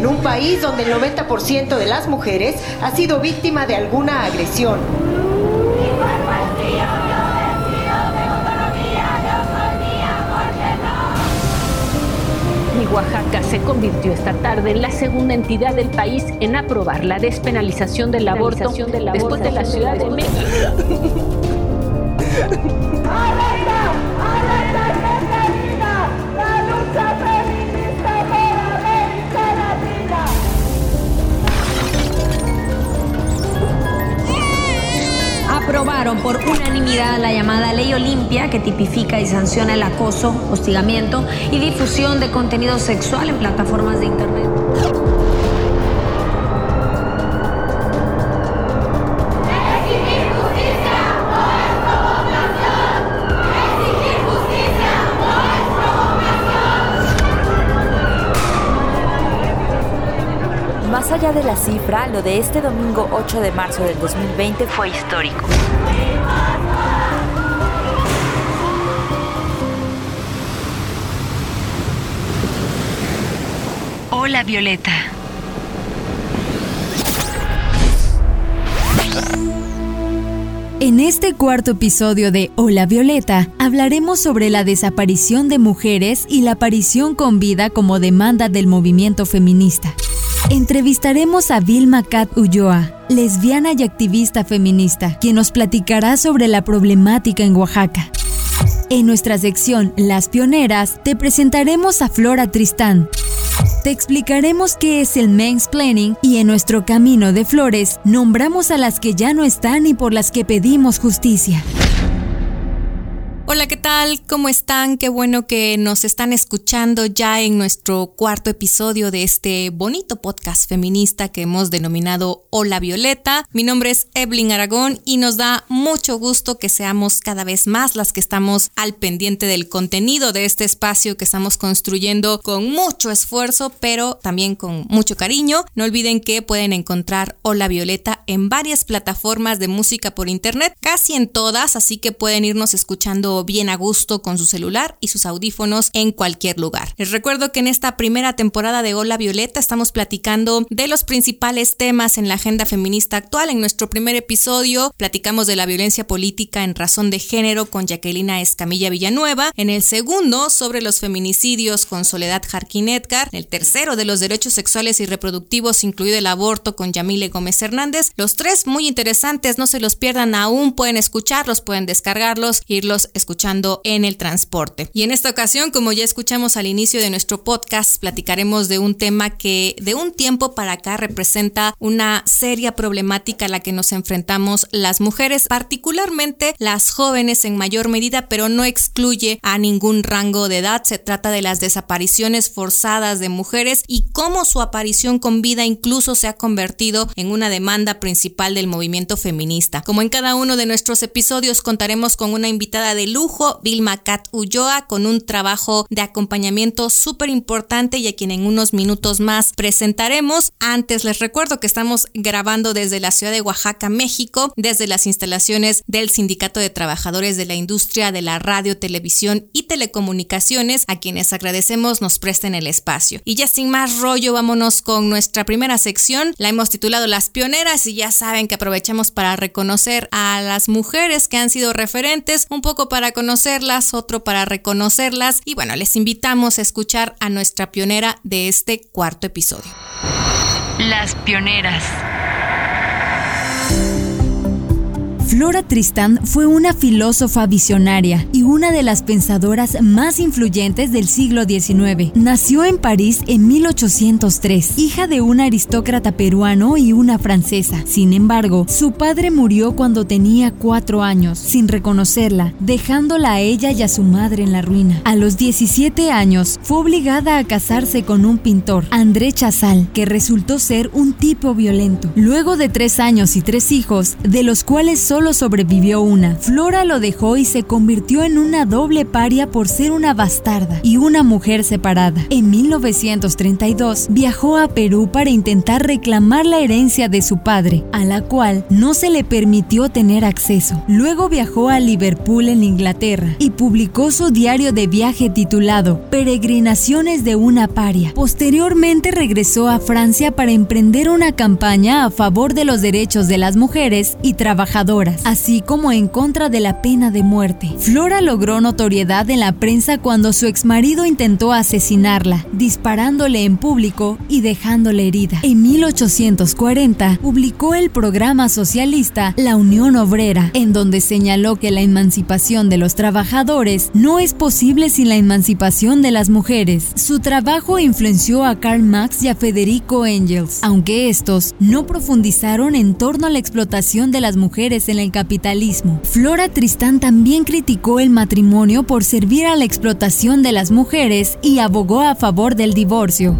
en un país donde el 90% de las mujeres ha sido víctima de alguna agresión. Oaxaca se convirtió esta tarde en la segunda entidad del país en aprobar la despenalización del aborto después de la Ciudad de México. aprobaron por unanimidad la llamada Ley Olimpia que tipifica y sanciona el acoso, hostigamiento y difusión de contenido sexual en plataformas de Internet. Allá de la cifra, lo de este domingo 8 de marzo del 2020 fue histórico. Hola Violeta. En este cuarto episodio de Hola Violeta hablaremos sobre la desaparición de mujeres y la aparición con vida como demanda del movimiento feminista. Entrevistaremos a Vilma Cat Ulloa, lesbiana y activista feminista, quien nos platicará sobre la problemática en Oaxaca. En nuestra sección Las Pioneras te presentaremos a Flora Tristán. Te explicaremos qué es el mansplaining y en nuestro camino de flores nombramos a las que ya no están y por las que pedimos justicia. Hola, ¿qué tal? ¿Cómo están? Qué bueno que nos están escuchando ya en nuestro cuarto episodio de este bonito podcast feminista que hemos denominado Hola Violeta. Mi nombre es Evelyn Aragón y nos da mucho gusto que seamos cada vez más las que estamos al pendiente del contenido de este espacio que estamos construyendo con mucho esfuerzo, pero también con mucho cariño. No olviden que pueden encontrar Hola Violeta en varias plataformas de música por internet, casi en todas, así que pueden irnos escuchando bien a gusto con su celular y sus audífonos en cualquier lugar. Les recuerdo que en esta primera temporada de Hola Violeta estamos platicando de los principales temas en la agenda feminista actual. En nuestro primer episodio platicamos de la violencia política en razón de género con Jacquelina Escamilla Villanueva. En el segundo, sobre los feminicidios con Soledad Jarquín Edgar. En el tercero, de los derechos sexuales y reproductivos, incluido el aborto con Yamile Gómez Hernández. Los tres muy interesantes, no se los pierdan aún, pueden escucharlos, pueden descargarlos, irlos escuchando escuchando en el transporte. Y en esta ocasión, como ya escuchamos al inicio de nuestro podcast, platicaremos de un tema que de un tiempo para acá representa una seria problemática a la que nos enfrentamos las mujeres, particularmente las jóvenes en mayor medida, pero no excluye a ningún rango de edad. Se trata de las desapariciones forzadas de mujeres y cómo su aparición con vida incluso se ha convertido en una demanda principal del movimiento feminista. Como en cada uno de nuestros episodios contaremos con una invitada de luz lujo, Vilma Cat Ulloa, con un trabajo de acompañamiento súper importante y a quien en unos minutos más presentaremos. Antes les recuerdo que estamos grabando desde la ciudad de Oaxaca, México, desde las instalaciones del Sindicato de Trabajadores de la Industria de la Radio, Televisión y Telecomunicaciones, a quienes agradecemos nos presten el espacio. Y ya sin más rollo, vámonos con nuestra primera sección. La hemos titulado Las Pioneras y ya saben que aprovechamos para reconocer a las mujeres que han sido referentes, un poco para conocerlas, otro para reconocerlas y bueno, les invitamos a escuchar a nuestra pionera de este cuarto episodio. Las pioneras. Flora Tristán fue una filósofa visionaria y una de las pensadoras más influyentes del siglo XIX. Nació en París en 1803, hija de un aristócrata peruano y una francesa. Sin embargo, su padre murió cuando tenía cuatro años, sin reconocerla, dejándola a ella y a su madre en la ruina. A los 17 años, fue obligada a casarse con un pintor, André Chazal, que resultó ser un tipo violento. Luego de tres años y tres hijos, de los cuales solo sobrevivió una. Flora lo dejó y se convirtió en una doble paria por ser una bastarda y una mujer separada. En 1932 viajó a Perú para intentar reclamar la herencia de su padre, a la cual no se le permitió tener acceso. Luego viajó a Liverpool en Inglaterra y publicó su diario de viaje titulado Peregrinaciones de una paria. Posteriormente regresó a Francia para emprender una campaña a favor de los derechos de las mujeres y trabajadoras, así como en contra de la pena de muerte. Flora logró notoriedad en la prensa cuando su exmarido intentó asesinarla, disparándole en público y dejándole herida. En 1840 publicó el programa socialista La Unión Obrera, en donde señaló que la emancipación de los trabajadores no es posible sin la emancipación de las mujeres. Su trabajo influenció a Karl Marx y a Federico Engels, aunque estos no profundizaron en torno a la explotación de las mujeres en el capitalismo. Flora Tristán también criticó el matrimonio por servir a la explotación de las mujeres y abogó a favor del divorcio.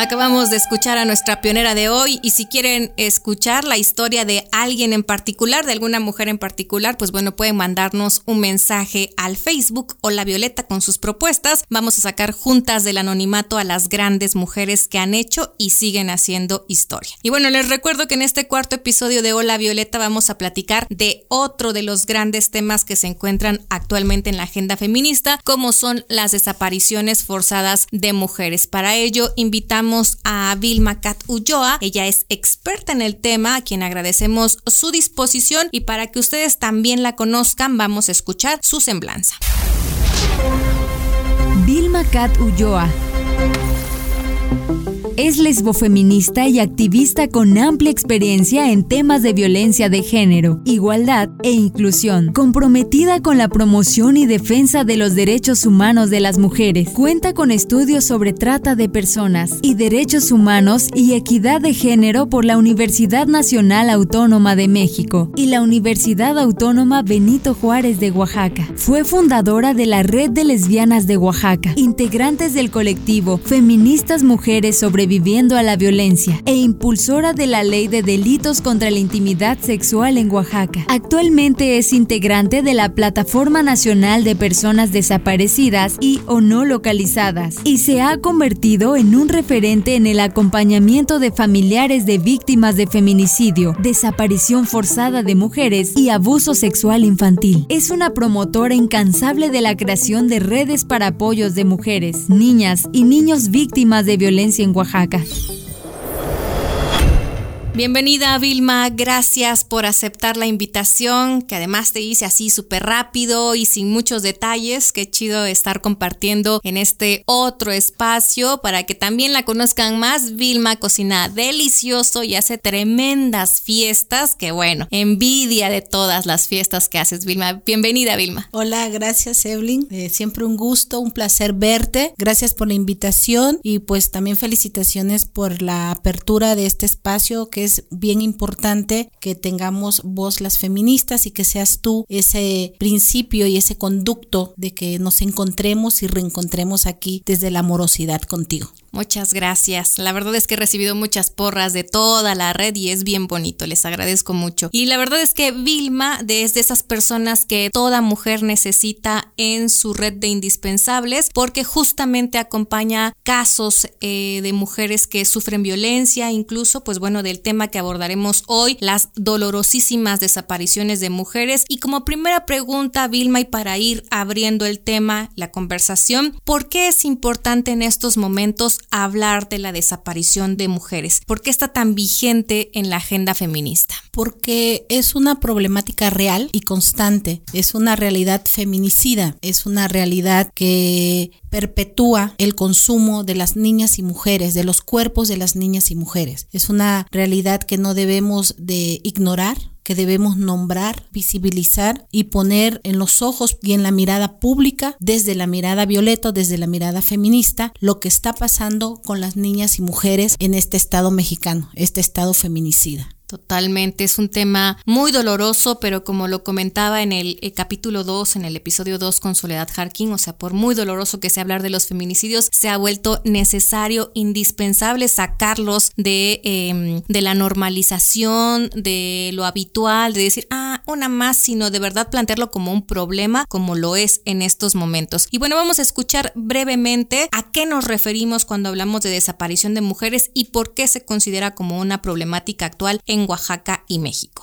Acabamos de escuchar a nuestra pionera de hoy y si quieren escuchar la historia de alguien en particular, de alguna mujer en particular, pues bueno, pueden mandarnos un mensaje al Facebook o la Violeta con sus propuestas. Vamos a sacar juntas del anonimato a las grandes mujeres que han hecho y siguen haciendo historia. Y bueno, les recuerdo que en este cuarto episodio de Hola Violeta vamos a platicar de otro de los grandes temas que se encuentran actualmente en la agenda feminista, como son las desapariciones forzadas de mujeres. Para ello, invitamos a Vilma Cat Ulloa. Ella es experta en el tema, a quien agradecemos su disposición y para que ustedes también la conozcan, vamos a escuchar su semblanza. Vilma Cat Ulloa es lesbofeminista y activista con amplia experiencia en temas de violencia de género, igualdad e inclusión, comprometida con la promoción y defensa de los derechos humanos de las mujeres. Cuenta con estudios sobre trata de personas y derechos humanos y equidad de género por la Universidad Nacional Autónoma de México y la Universidad Autónoma Benito Juárez de Oaxaca. Fue fundadora de la Red de Lesbianas de Oaxaca, integrantes del colectivo Feministas Mujeres sobre viviendo a la violencia e impulsora de la ley de delitos contra la intimidad sexual en Oaxaca. Actualmente es integrante de la Plataforma Nacional de Personas Desaparecidas y o no localizadas y se ha convertido en un referente en el acompañamiento de familiares de víctimas de feminicidio, desaparición forzada de mujeres y abuso sexual infantil. Es una promotora incansable de la creación de redes para apoyos de mujeres, niñas y niños víctimas de violencia en Oaxaca Oaxaca. Bienvenida Vilma, gracias por aceptar la invitación, que además te hice así súper rápido y sin muchos detalles. Qué chido estar compartiendo en este otro espacio para que también la conozcan más. Vilma cocina delicioso y hace tremendas fiestas, que bueno, envidia de todas las fiestas que haces, Vilma. Bienvenida Vilma. Hola, gracias Evelyn. Eh, siempre un gusto, un placer verte. Gracias por la invitación y pues también felicitaciones por la apertura de este espacio que es bien importante que tengamos voz las feministas y que seas tú ese principio y ese conducto de que nos encontremos y reencontremos aquí desde la amorosidad contigo. Muchas gracias. La verdad es que he recibido muchas porras de toda la red y es bien bonito. Les agradezco mucho. Y la verdad es que Vilma es de esas personas que toda mujer necesita en su red de indispensables porque justamente acompaña casos eh, de mujeres que sufren violencia, incluso pues bueno del tema que abordaremos hoy, las dolorosísimas desapariciones de mujeres. Y como primera pregunta, Vilma, y para ir abriendo el tema, la conversación, ¿por qué es importante en estos momentos hablar de la desaparición de mujeres? ¿Por qué está tan vigente en la agenda feminista? Porque es una problemática real y constante, es una realidad feminicida, es una realidad que perpetúa el consumo de las niñas y mujeres, de los cuerpos de las niñas y mujeres. Es una realidad que no debemos de ignorar, que debemos nombrar, visibilizar y poner en los ojos y en la mirada pública, desde la mirada violeta, desde la mirada feminista, lo que está pasando con las niñas y mujeres en este estado mexicano, este estado feminicida. Totalmente, es un tema muy doloroso, pero como lo comentaba en el, eh, capítulo 2, en el episodio 2 con Soledad Harkin, o sea, por muy doloroso que sea hablar de los feminicidios, se ha vuelto necesario, indispensable sacarlos de, em, de la normalización, de lo habitual, de decir, ah, una más, sino de verdad plantearlo como un problema, como lo es en estos momentos. Y bueno, vamos a escuchar brevemente a qué nos referimos cuando hablamos de desaparición de mujeres y por qué se considera como una problemática actual Oaxaca y México.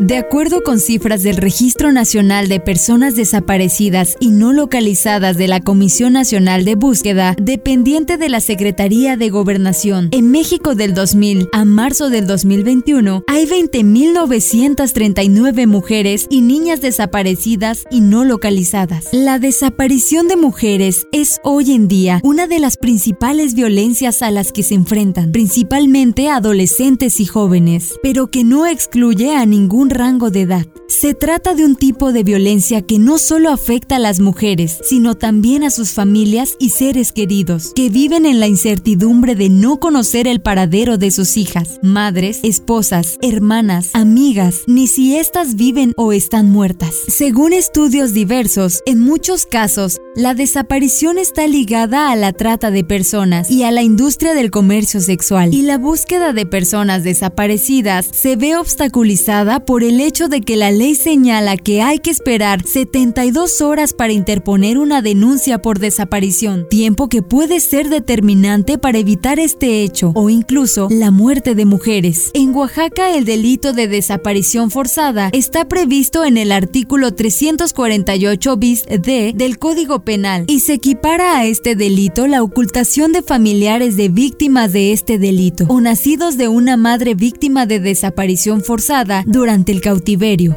De acuerdo con cifras del Registro Nacional de Personas Desaparecidas y No Localizadas de la Comisión Nacional de Búsqueda, dependiente de la Secretaría de Gobernación, en México del 2000 a marzo del 2021 hay 20.939 mujeres y niñas desaparecidas y no localizadas. La desaparición de mujeres es hoy en día una de las principales violencias a las que se enfrentan, principalmente adolescentes y jóvenes, pero que no excluye a ningún rango de edad. Se trata de un tipo de violencia que no solo afecta a las mujeres, sino también a sus familias y seres queridos, que viven en la incertidumbre de no conocer el paradero de sus hijas, madres, esposas, hermanas, amigas, ni si éstas viven o están muertas. Según estudios diversos, en muchos casos, la desaparición está ligada a la trata de personas y a la industria del comercio sexual, y la búsqueda de personas desaparecidas se ve obstaculizada por el hecho de que la ley señala que hay que esperar 72 horas para interponer una denuncia por desaparición, tiempo que puede ser determinante para evitar este hecho o incluso la muerte de mujeres. En Oaxaca el delito de desaparición forzada está previsto en el artículo 348 bis d del Código Penal y se equipara a este delito la ocultación de familiares de víctimas de este delito o nacidos de una madre víctima de desaparición forzada durante el cautiverio.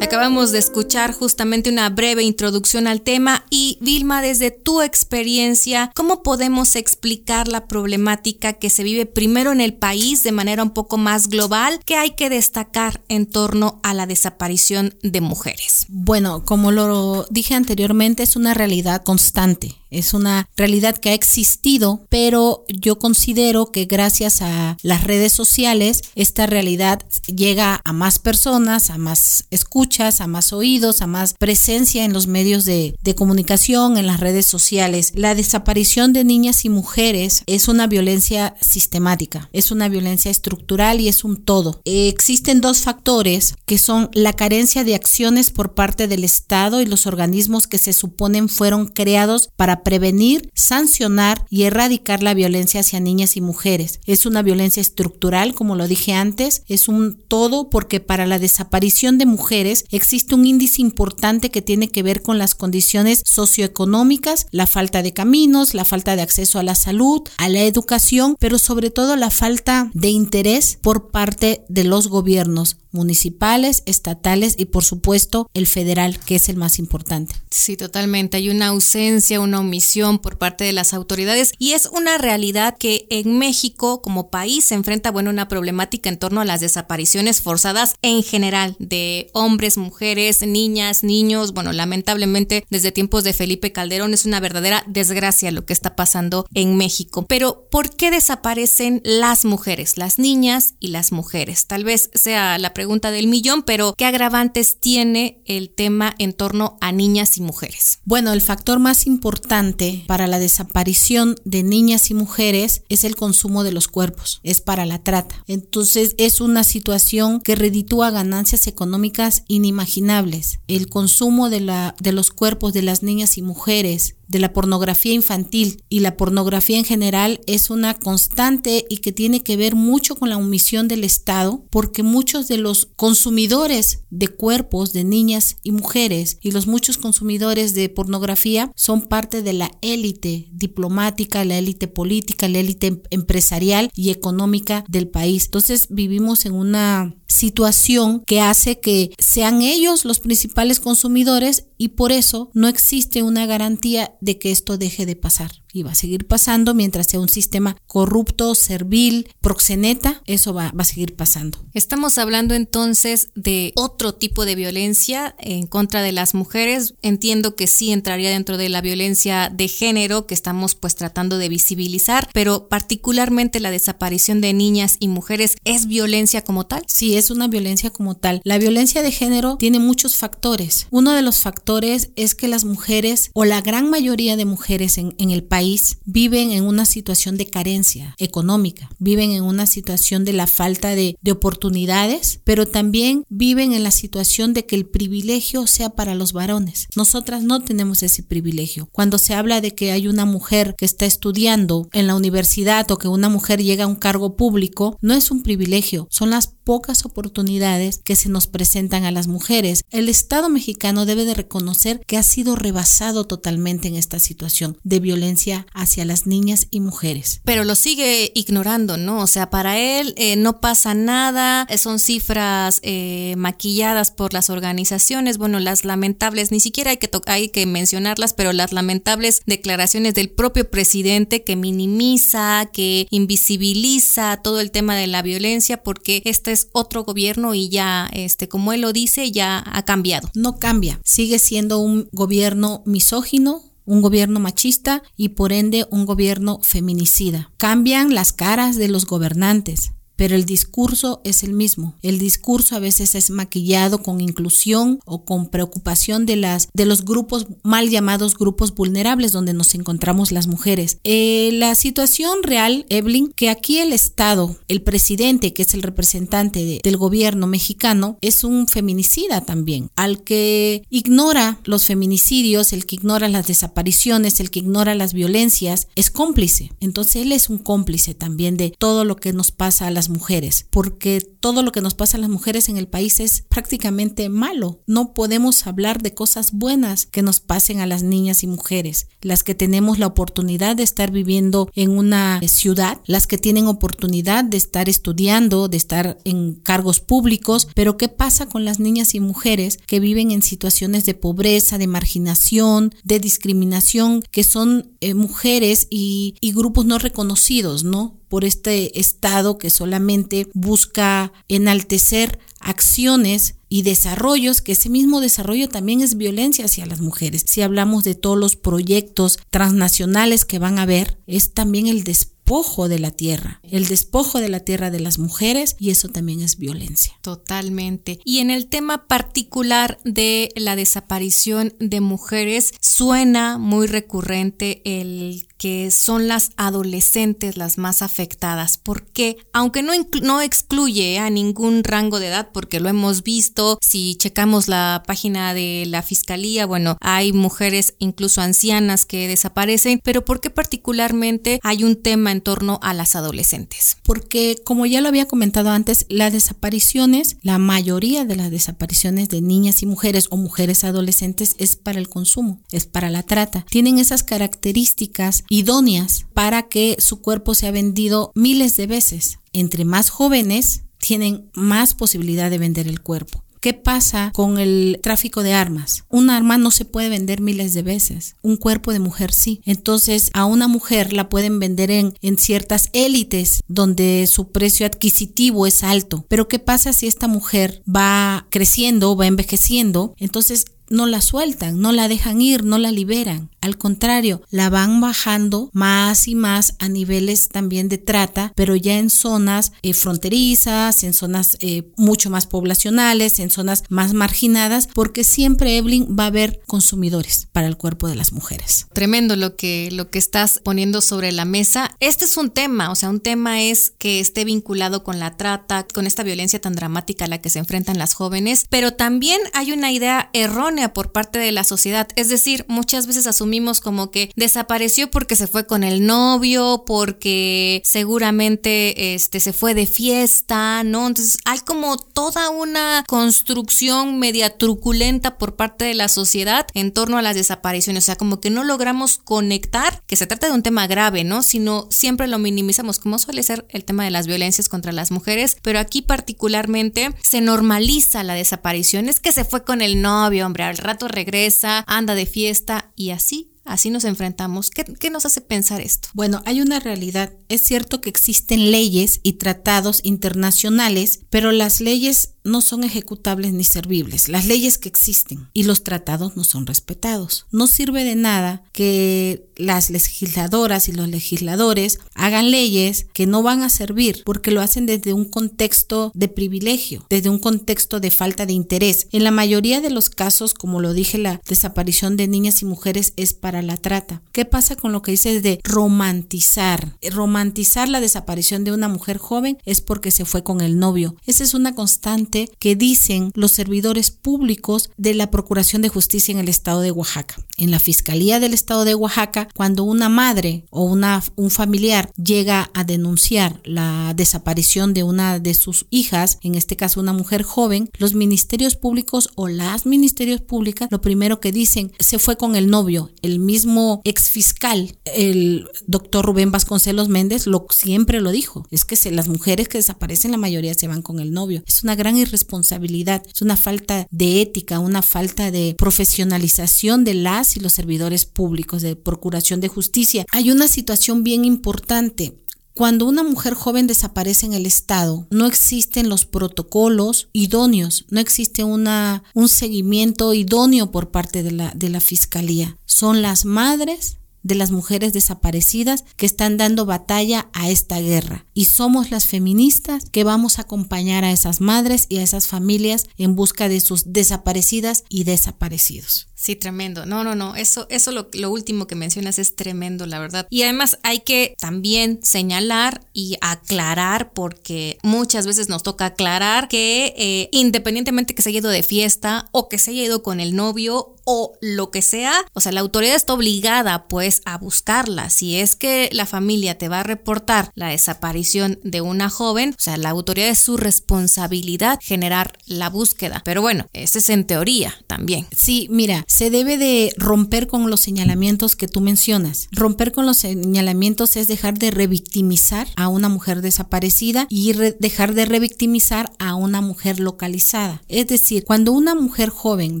Acabamos de escuchar justamente una breve introducción al tema y Vilma, desde tu experiencia, ¿cómo podemos explicar la problemática que se vive primero en el país de manera un poco más global que hay que destacar en torno a la desaparición de mujeres? Bueno, como lo dije anteriormente, es una realidad constante es una realidad que ha existido, pero yo considero que gracias a las redes sociales esta realidad llega a más personas, a más escuchas, a más oídos, a más presencia en los medios de, comunicación, en las redes sociales. La desaparición de niñas y mujeres es una violencia sistemática, es una violencia estructural y es un todo. existen dos factores que son la carencia de acciones por parte del Estado y los organismos que se suponen fueron creados para prevenir, sancionar y erradicar la violencia hacia niñas y mujeres. Es una violencia estructural, como lo dije antes, es un todo porque para la desaparición de mujeres existe un índice importante que tiene que ver con las condiciones socioeconómicas, la falta de caminos, la falta de acceso a la salud, a la educación, pero sobre todo la falta de interés por parte de los gobiernos municipales, estatales y por supuesto el federal, que es el más importante. Sí, totalmente. Hay una ausencia, una omisión por parte de las autoridades y es una realidad que en México como país se enfrenta, bueno, una problemática en torno a las desapariciones forzadas en general de hombres, mujeres, niñas, niños. Bueno, lamentablemente desde tiempos de Felipe Calderón es una verdadera desgracia lo que está pasando en México. Pero ¿por qué desaparecen las mujeres, las niñas y las mujeres? Tal vez sea la pregunta pregunta del millón, pero ¿qué agravantes tiene el tema en torno a niñas y mujeres? Bueno, el factor más importante para la desaparición de niñas y mujeres es el consumo de los cuerpos, es para la trata. Entonces es una situación que reditúa ganancias económicas inimaginables. El consumo de, la, de los cuerpos de las niñas y mujeres de la pornografía infantil y la pornografía en general es una constante y que tiene que ver mucho con la omisión del Estado porque muchos de los consumidores de cuerpos de niñas y mujeres y los muchos consumidores de pornografía son parte de la élite diplomática, la élite política, la élite empresarial y económica del país. Entonces vivimos en una situación que hace que sean ellos los principales consumidores y por eso no existe una garantía de que esto deje de pasar y va a seguir pasando mientras sea un sistema corrupto, servil, proxeneta, eso va, va, a seguir pasando. Estamos hablando entonces de otro tipo de violencia en contra de las mujeres. Entiendo que sí entraría dentro de la violencia de género que estamos pues tratando de visibilizar, pero particularmente la desaparición de niñas y mujeres es violencia como tal. Sí, es una violencia como tal. La violencia de género tiene muchos factores. Uno de los factores es que las mujeres o la gran mayoría de mujeres en, el país viven en una situación de carencia económica, viven en una situación de la falta de, de oportunidades, pero también viven en la situación de que el privilegio sea para los varones. Nosotras no tenemos ese privilegio. Cuando se habla de que hay una mujer que está estudiando en la universidad o que una mujer llega a un cargo público, no es un privilegio, son las pocas oportunidades que se nos presentan a las mujeres. El Estado mexicano debe de reconocer que ha sido rebasado totalmente en esta situación de violencia hacia las niñas y mujeres. Pero lo sigue ignorando, ¿no? O sea, para él eh, no pasa nada, eh, son cifras eh, maquilladas por las organizaciones, bueno, las lamentables, ni siquiera hay que, hay que mencionarlas, pero las lamentables declaraciones del propio presidente que minimiza, que invisibiliza todo el tema de la violencia porque este es otro gobierno y ya, este, como él lo dice, ya ha cambiado. No cambia, sigue siendo un gobierno misógino, un gobierno machista y por ende un gobierno feminicida. Cambian las caras de los gobernantes, pero el discurso es el mismo. El discurso a veces es maquillado con inclusión o con preocupación de las de los grupos mal llamados grupos vulnerables donde nos encontramos las mujeres. Eh, la situación real, Evelyn, que aquí el Estado, el presidente, que es el representante del gobierno mexicano, es un feminicida también, al que ignora los feminicidios, el que ignora las desapariciones, el que ignora las violencias, es cómplice. Entonces él es un cómplice también de todo lo que nos pasa a las mujeres, porque todo lo que nos pasa a las mujeres en el país es prácticamente malo. No podemos hablar de cosas buenas que nos pasen a las niñas y mujeres, las que tenemos la oportunidad de estar viviendo en una ciudad, las que tienen oportunidad de estar estudiando, de estar en cargos públicos, pero ¿qué pasa con las niñas y mujeres que viven en situaciones de pobreza, de marginación, de discriminación, que son eh, mujeres y, y grupos no reconocidos, ¿no? Por este Estado que solamente busca enaltecer acciones y desarrollos, que ese mismo desarrollo también es violencia hacia las mujeres. Si hablamos de todos los proyectos transnacionales que van a haber, es también el despojo de la tierra, el despojo de la tierra de las mujeres y eso también es violencia. Totalmente. Y en el tema particular de la desaparición de mujeres, suena muy recurrente el que son las adolescentes las más afectadas, porque aunque no, no excluye a ningún rango de edad, porque lo hemos visto, si checamos la página de la fiscalía, bueno, hay mujeres incluso ancianas que desaparecen, pero ¿por qué particularmente hay un tema en torno a las adolescentes? Porque como ya lo había comentado antes, las desapariciones, la mayoría de las desapariciones de niñas y mujeres o mujeres adolescentes es para el consumo, es para la trata. Tienen esas características idóneas para que su cuerpo sea vendido miles de veces. Entre más jóvenes tienen más posibilidad de vender el cuerpo. ¿Qué pasa con el tráfico de armas? Un arma no se puede vender miles de veces, un cuerpo de mujer sí. Entonces a una mujer la pueden vender en, en ciertas élites donde su precio adquisitivo es alto. Pero ¿qué pasa si esta mujer va creciendo, va envejeciendo? Entonces no la sueltan, no la dejan ir, no la liberan. Al contrario, la van bajando más y más a niveles también de trata, pero ya en zonas eh, fronterizas, en zonas eh, mucho más poblacionales, en zonas más marginadas, porque siempre, Evelyn, va a haber consumidores para el cuerpo de las mujeres. Tremendo lo que, lo que estás poniendo sobre la mesa. Este es un tema, o sea, un tema es que esté vinculado con la trata, con esta violencia tan dramática a la que se enfrentan las jóvenes, pero también hay una idea errónea por parte de la sociedad, es decir, muchas veces asumimos asumimos como que desapareció porque se fue con el novio, porque seguramente este se fue de fiesta, ¿no? Entonces hay como toda una construcción media truculenta por parte de la sociedad en torno a las desapariciones, o sea, como que no logramos conectar que se trata de un tema grave, ¿no? Sino siempre lo minimizamos, como suele ser el tema de las violencias contra las mujeres, pero aquí particularmente se normaliza la desaparición, es que se fue con el novio, hombre, al rato regresa, anda de fiesta y así Así nos enfrentamos. ¿Qué, ¿Qué, nos hace pensar esto? Bueno, hay una realidad. Es cierto que existen leyes y tratados internacionales, pero las leyes no son ejecutables ni servibles. Las leyes que existen y los tratados no son respetados. No sirve de nada que las legisladoras y los legisladores hagan leyes que no van a servir porque lo hacen desde un contexto de privilegio, desde un contexto de falta de interés. En la mayoría de los casos, como lo dije, la desaparición de niñas y mujeres es para la trata. ¿Qué pasa con lo que dices de romantizar? Romantizar la desaparición de una mujer joven es porque se fue con el novio. Esa es una constante que dicen los servidores públicos de la Procuración de Justicia en el estado de Oaxaca. En la Fiscalía del estado de Oaxaca, cuando una madre o una, un familiar llega a denunciar la desaparición de una de sus hijas, en este caso una mujer joven, los ministerios públicos o las ministerios públicas lo primero que dicen se fue con el novio, el mismo ex fiscal, el doctor Rubén Vasconcelos Méndez, lo, siempre lo dijo, es que se, las mujeres que desaparecen la mayoría se van con el novio. Es una gran irresponsabilidad, es una falta de ética, una falta de profesionalización de las y los servidores públicos, de procuración de justicia. Hay una situación bien importante. Cuando una mujer joven desaparece en el Estado, no existen los protocolos idóneos, no existe una, un seguimiento idóneo por parte de la, de la Fiscalía. Son las madres de las mujeres desaparecidas que están dando batalla a esta guerra. Y somos las feministas que vamos a acompañar a esas madres y a esas familias en busca de sus desaparecidas y desaparecidos. Sí, tremendo. No, no, no. Eso, eso lo, lo, último que mencionas es tremendo, la verdad. Y además hay que también señalar y aclarar, porque muchas veces nos toca aclarar que eh, independientemente que se haya ido de fiesta o que se haya ido con el novio o lo que sea, o sea, la autoridad está obligada pues a buscarla. Si es que la familia te va a reportar la desaparición de una joven, o sea, la autoridad es su responsabilidad generar la búsqueda. Pero bueno, ese es en teoría también. Sí, mira, se debe de romper con los señalamientos que tú mencionas. Romper con los señalamientos es dejar de revictimizar a una mujer desaparecida y dejar de revictimizar a una mujer localizada. Es decir, cuando una mujer joven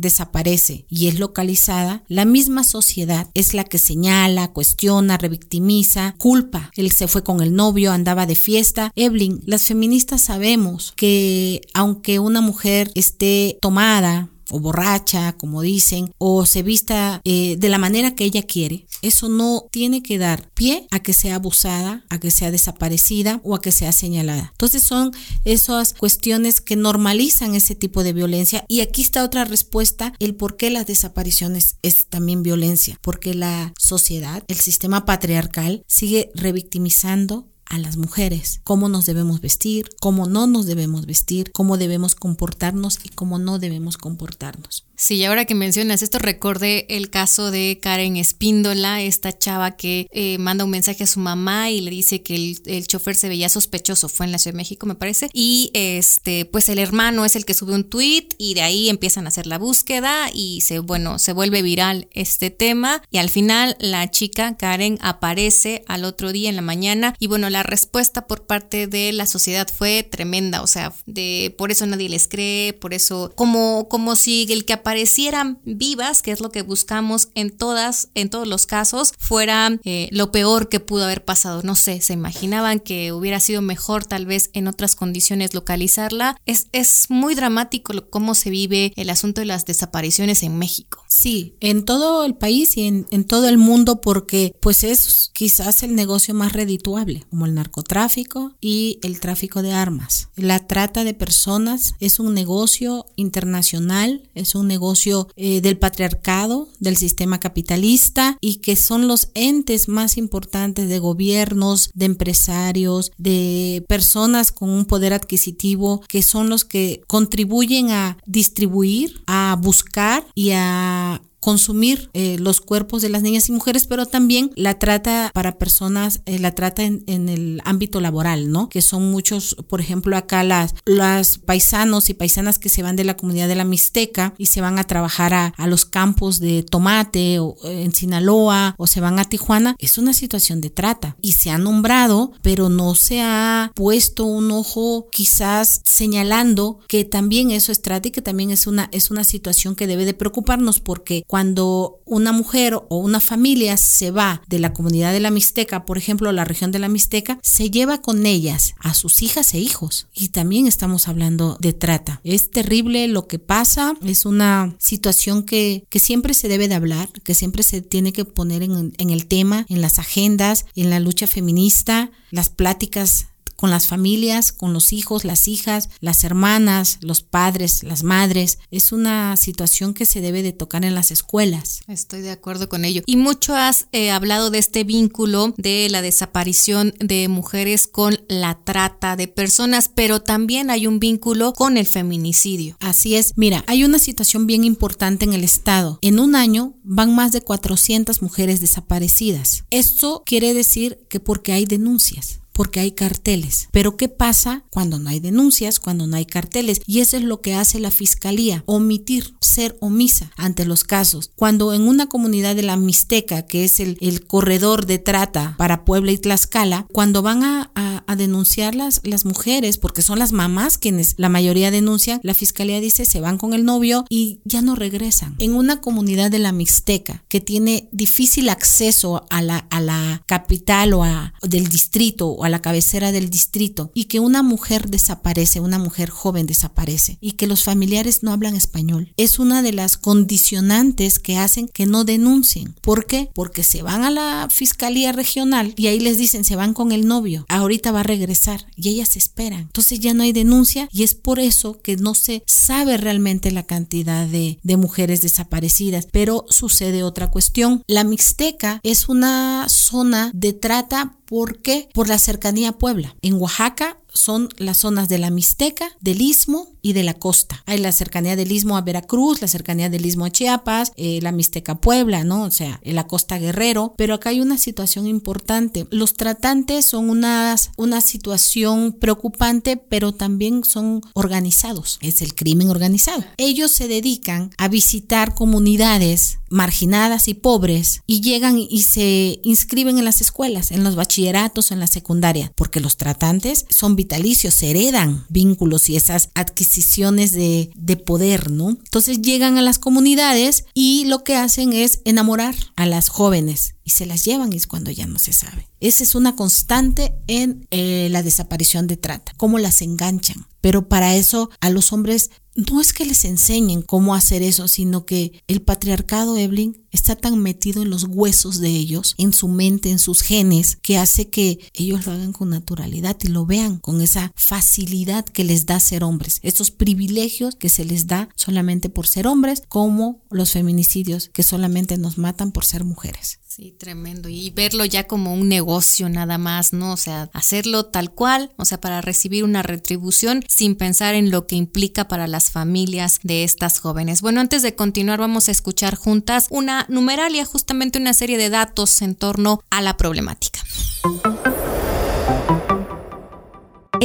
desaparece y es localizada, la misma sociedad es la que señala, cuestiona, revictimiza, culpa. Él se fue con el novio, andaba de fiesta. Evelyn, las feministas sabemos que aunque una mujer esté tomada, o borracha, como dicen, o se vista eh, de la manera que ella quiere, eso no tiene que dar pie a que sea abusada, a que sea desaparecida o a que sea señalada. Entonces son esas cuestiones que normalizan ese tipo de violencia y aquí está otra respuesta, el por qué las desapariciones es también violencia, porque la sociedad, el sistema patriarcal sigue revictimizando a las mujeres, cómo nos debemos vestir, cómo no nos debemos vestir, cómo debemos comportarnos y cómo no debemos comportarnos. Sí, ahora que mencionas esto, recordé el caso de Karen Espíndola, esta chava que eh, manda un mensaje a su mamá y le dice que el, el, chofer se veía sospechoso, fue en la Ciudad de México, me parece, y este, pues el hermano es el que sube un tweet y de ahí empiezan a hacer la búsqueda y se, bueno, se vuelve viral este tema y al final la chica Karen aparece al otro día en la mañana y bueno, la respuesta por parte de la sociedad fue tremenda, o sea, de por eso nadie les cree, por eso como como el que parecieran vivas, que es lo que buscamos en todas, en todos los casos, fuera eh, lo peor que pudo haber pasado. No sé, se imaginaban que hubiera sido mejor tal vez en otras condiciones localizarla. Es, es muy dramático cómo se vive el asunto de las desapariciones en México. Sí, en todo el país y en, en todo el mundo porque pues es quizás el negocio más redituable, como el narcotráfico y el tráfico de armas. La trata de personas es un negocio internacional, es un negocio eh, del patriarcado, del sistema capitalista y que son los entes más importantes de gobiernos, de empresarios, de personas con un poder adquisitivo que son los que contribuyen a distribuir, a buscar y a consumir eh, los cuerpos de las niñas y mujeres, pero también la trata para personas, eh, la trata en, el ámbito laboral, ¿no? Que son muchos, por ejemplo, acá las, las paisanos y paisanas que se van de la comunidad de la Mixteca y se van a trabajar a, los campos de tomate o en Sinaloa o se van a Tijuana, es una situación de trata y se ha nombrado, pero no se ha puesto un ojo quizás señalando que también eso es trata y que también es una, es una situación que debe de preocuparnos porque cuando una mujer o una familia se va de la comunidad de la Mixteca, por ejemplo, la región de la Mixteca, se lleva con ellas a sus hijas e hijos. Y también estamos hablando de trata. Es terrible lo que pasa, es una situación que, que siempre se debe de hablar, que siempre se tiene que poner en, en el tema, en las agendas, en la lucha feminista, las pláticas con las familias, con los hijos, las hijas, las hermanas, los padres, las madres. Es una situación que se debe de tocar en las escuelas. Estoy de acuerdo con ello. Y mucho has eh, hablado de este vínculo de la desaparición de mujeres con la trata de personas, pero también hay un vínculo con el feminicidio. Así es. Mira, hay una situación bien importante en el Estado. En un año van más de 400 mujeres desaparecidas. Esto quiere decir que porque hay denuncias porque hay carteles. Pero ¿qué pasa cuando no hay denuncias, cuando no hay carteles? Y eso es lo que hace la fiscalía, omitir, ser omisa ante los casos. Cuando en una comunidad de la Mixteca, que es el, corredor de trata para Puebla y Tlaxcala, cuando van a, a, denunciar las, las mujeres, porque son las mamás quienes la mayoría denuncian, la fiscalía dice se van con el novio y ya no regresan. En una comunidad de la Mixteca que tiene difícil acceso a la, a la capital o a, del distrito o a la cabecera del distrito y que una mujer desaparece, una mujer joven desaparece y que los familiares no hablan español. Es una de las condicionantes que hacen que no denuncien. ¿Por qué? Porque se van a la fiscalía regional y ahí les dicen se van con el novio, ahorita va a regresar y ellas esperan. Entonces ya no hay denuncia y es por eso que no se sabe realmente la cantidad de, de mujeres desaparecidas. Pero sucede otra cuestión. La Mixteca es una zona de trata ¿Por qué? Por la cercanía a Puebla. En Oaxaca son las zonas de la Mixteca, del Istmo y de la costa. Hay la cercanía del Istmo a Veracruz, la cercanía del Istmo a Chiapas, eh, la Mixteca Puebla, ¿no? O sea, la costa Guerrero. Pero acá hay una situación importante. Los tratantes son una situación preocupante, pero también son organizados. Es el crimen organizado. Ellos se dedican a visitar comunidades marginadas y pobres y llegan y se inscriben en las escuelas, en los bachilleratos, en la secundaria, porque los tratantes son vitalicios, heredan vínculos y esas adquisiciones de, de poder, ¿no? Entonces llegan a las comunidades y lo que hacen es enamorar a las jóvenes y se las llevan y es cuando ya no se sabe. Esa es una constante en eh, la desaparición de trata, cómo las enganchan. Pero para eso a los hombres no es que les enseñen cómo hacer eso, sino que el patriarcado, Evelyn, está tan metido en los huesos de ellos, en su mente, en sus genes, que hace que ellos lo hagan con naturalidad y lo vean con esa facilidad que les da ser hombres, estos privilegios que se les da solamente por ser hombres, como los feminicidios que solamente nos matan por ser mujeres. Sí, tremendo. Y verlo ya como un negocio nada más, ¿no? O sea, hacerlo tal cual, o sea, para recibir una retribución sin pensar en lo que implica para las familias de estas jóvenes. Bueno, antes de continuar, vamos a escuchar juntas una numeralia, justamente una serie de datos en torno a la problemática.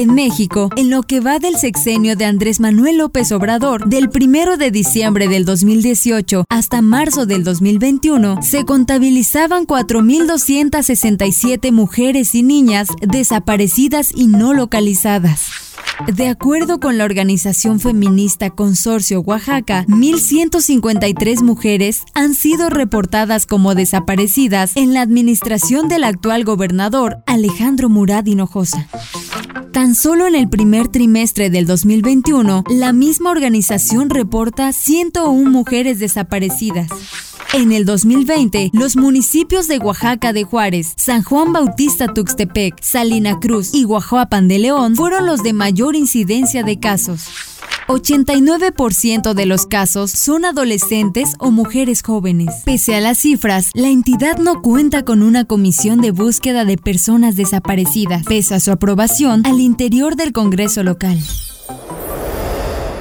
En México, en lo que va del sexenio de Andrés Manuel López Obrador, del 1 de diciembre del 2018 hasta marzo del 2021, se contabilizaban 4.267 mujeres y niñas desaparecidas y no localizadas. De acuerdo con la organización feminista Consorcio Oaxaca, 1.153 mujeres han sido reportadas como desaparecidas en la administración del actual gobernador Alejandro Murad Hinojosa. Tan solo en el primer trimestre del 2021, la misma organización reporta 101 mujeres desaparecidas. En el 2020, los municipios de Oaxaca de Juárez, San Juan Bautista Tuxtepec, Salina Cruz y Guajuapan de León fueron los de mayor incidencia de casos. 89% de los casos son adolescentes o mujeres jóvenes. Pese a las cifras, la entidad no cuenta con una comisión de búsqueda de personas desaparecidas, pese a su aprobación al interior del Congreso local.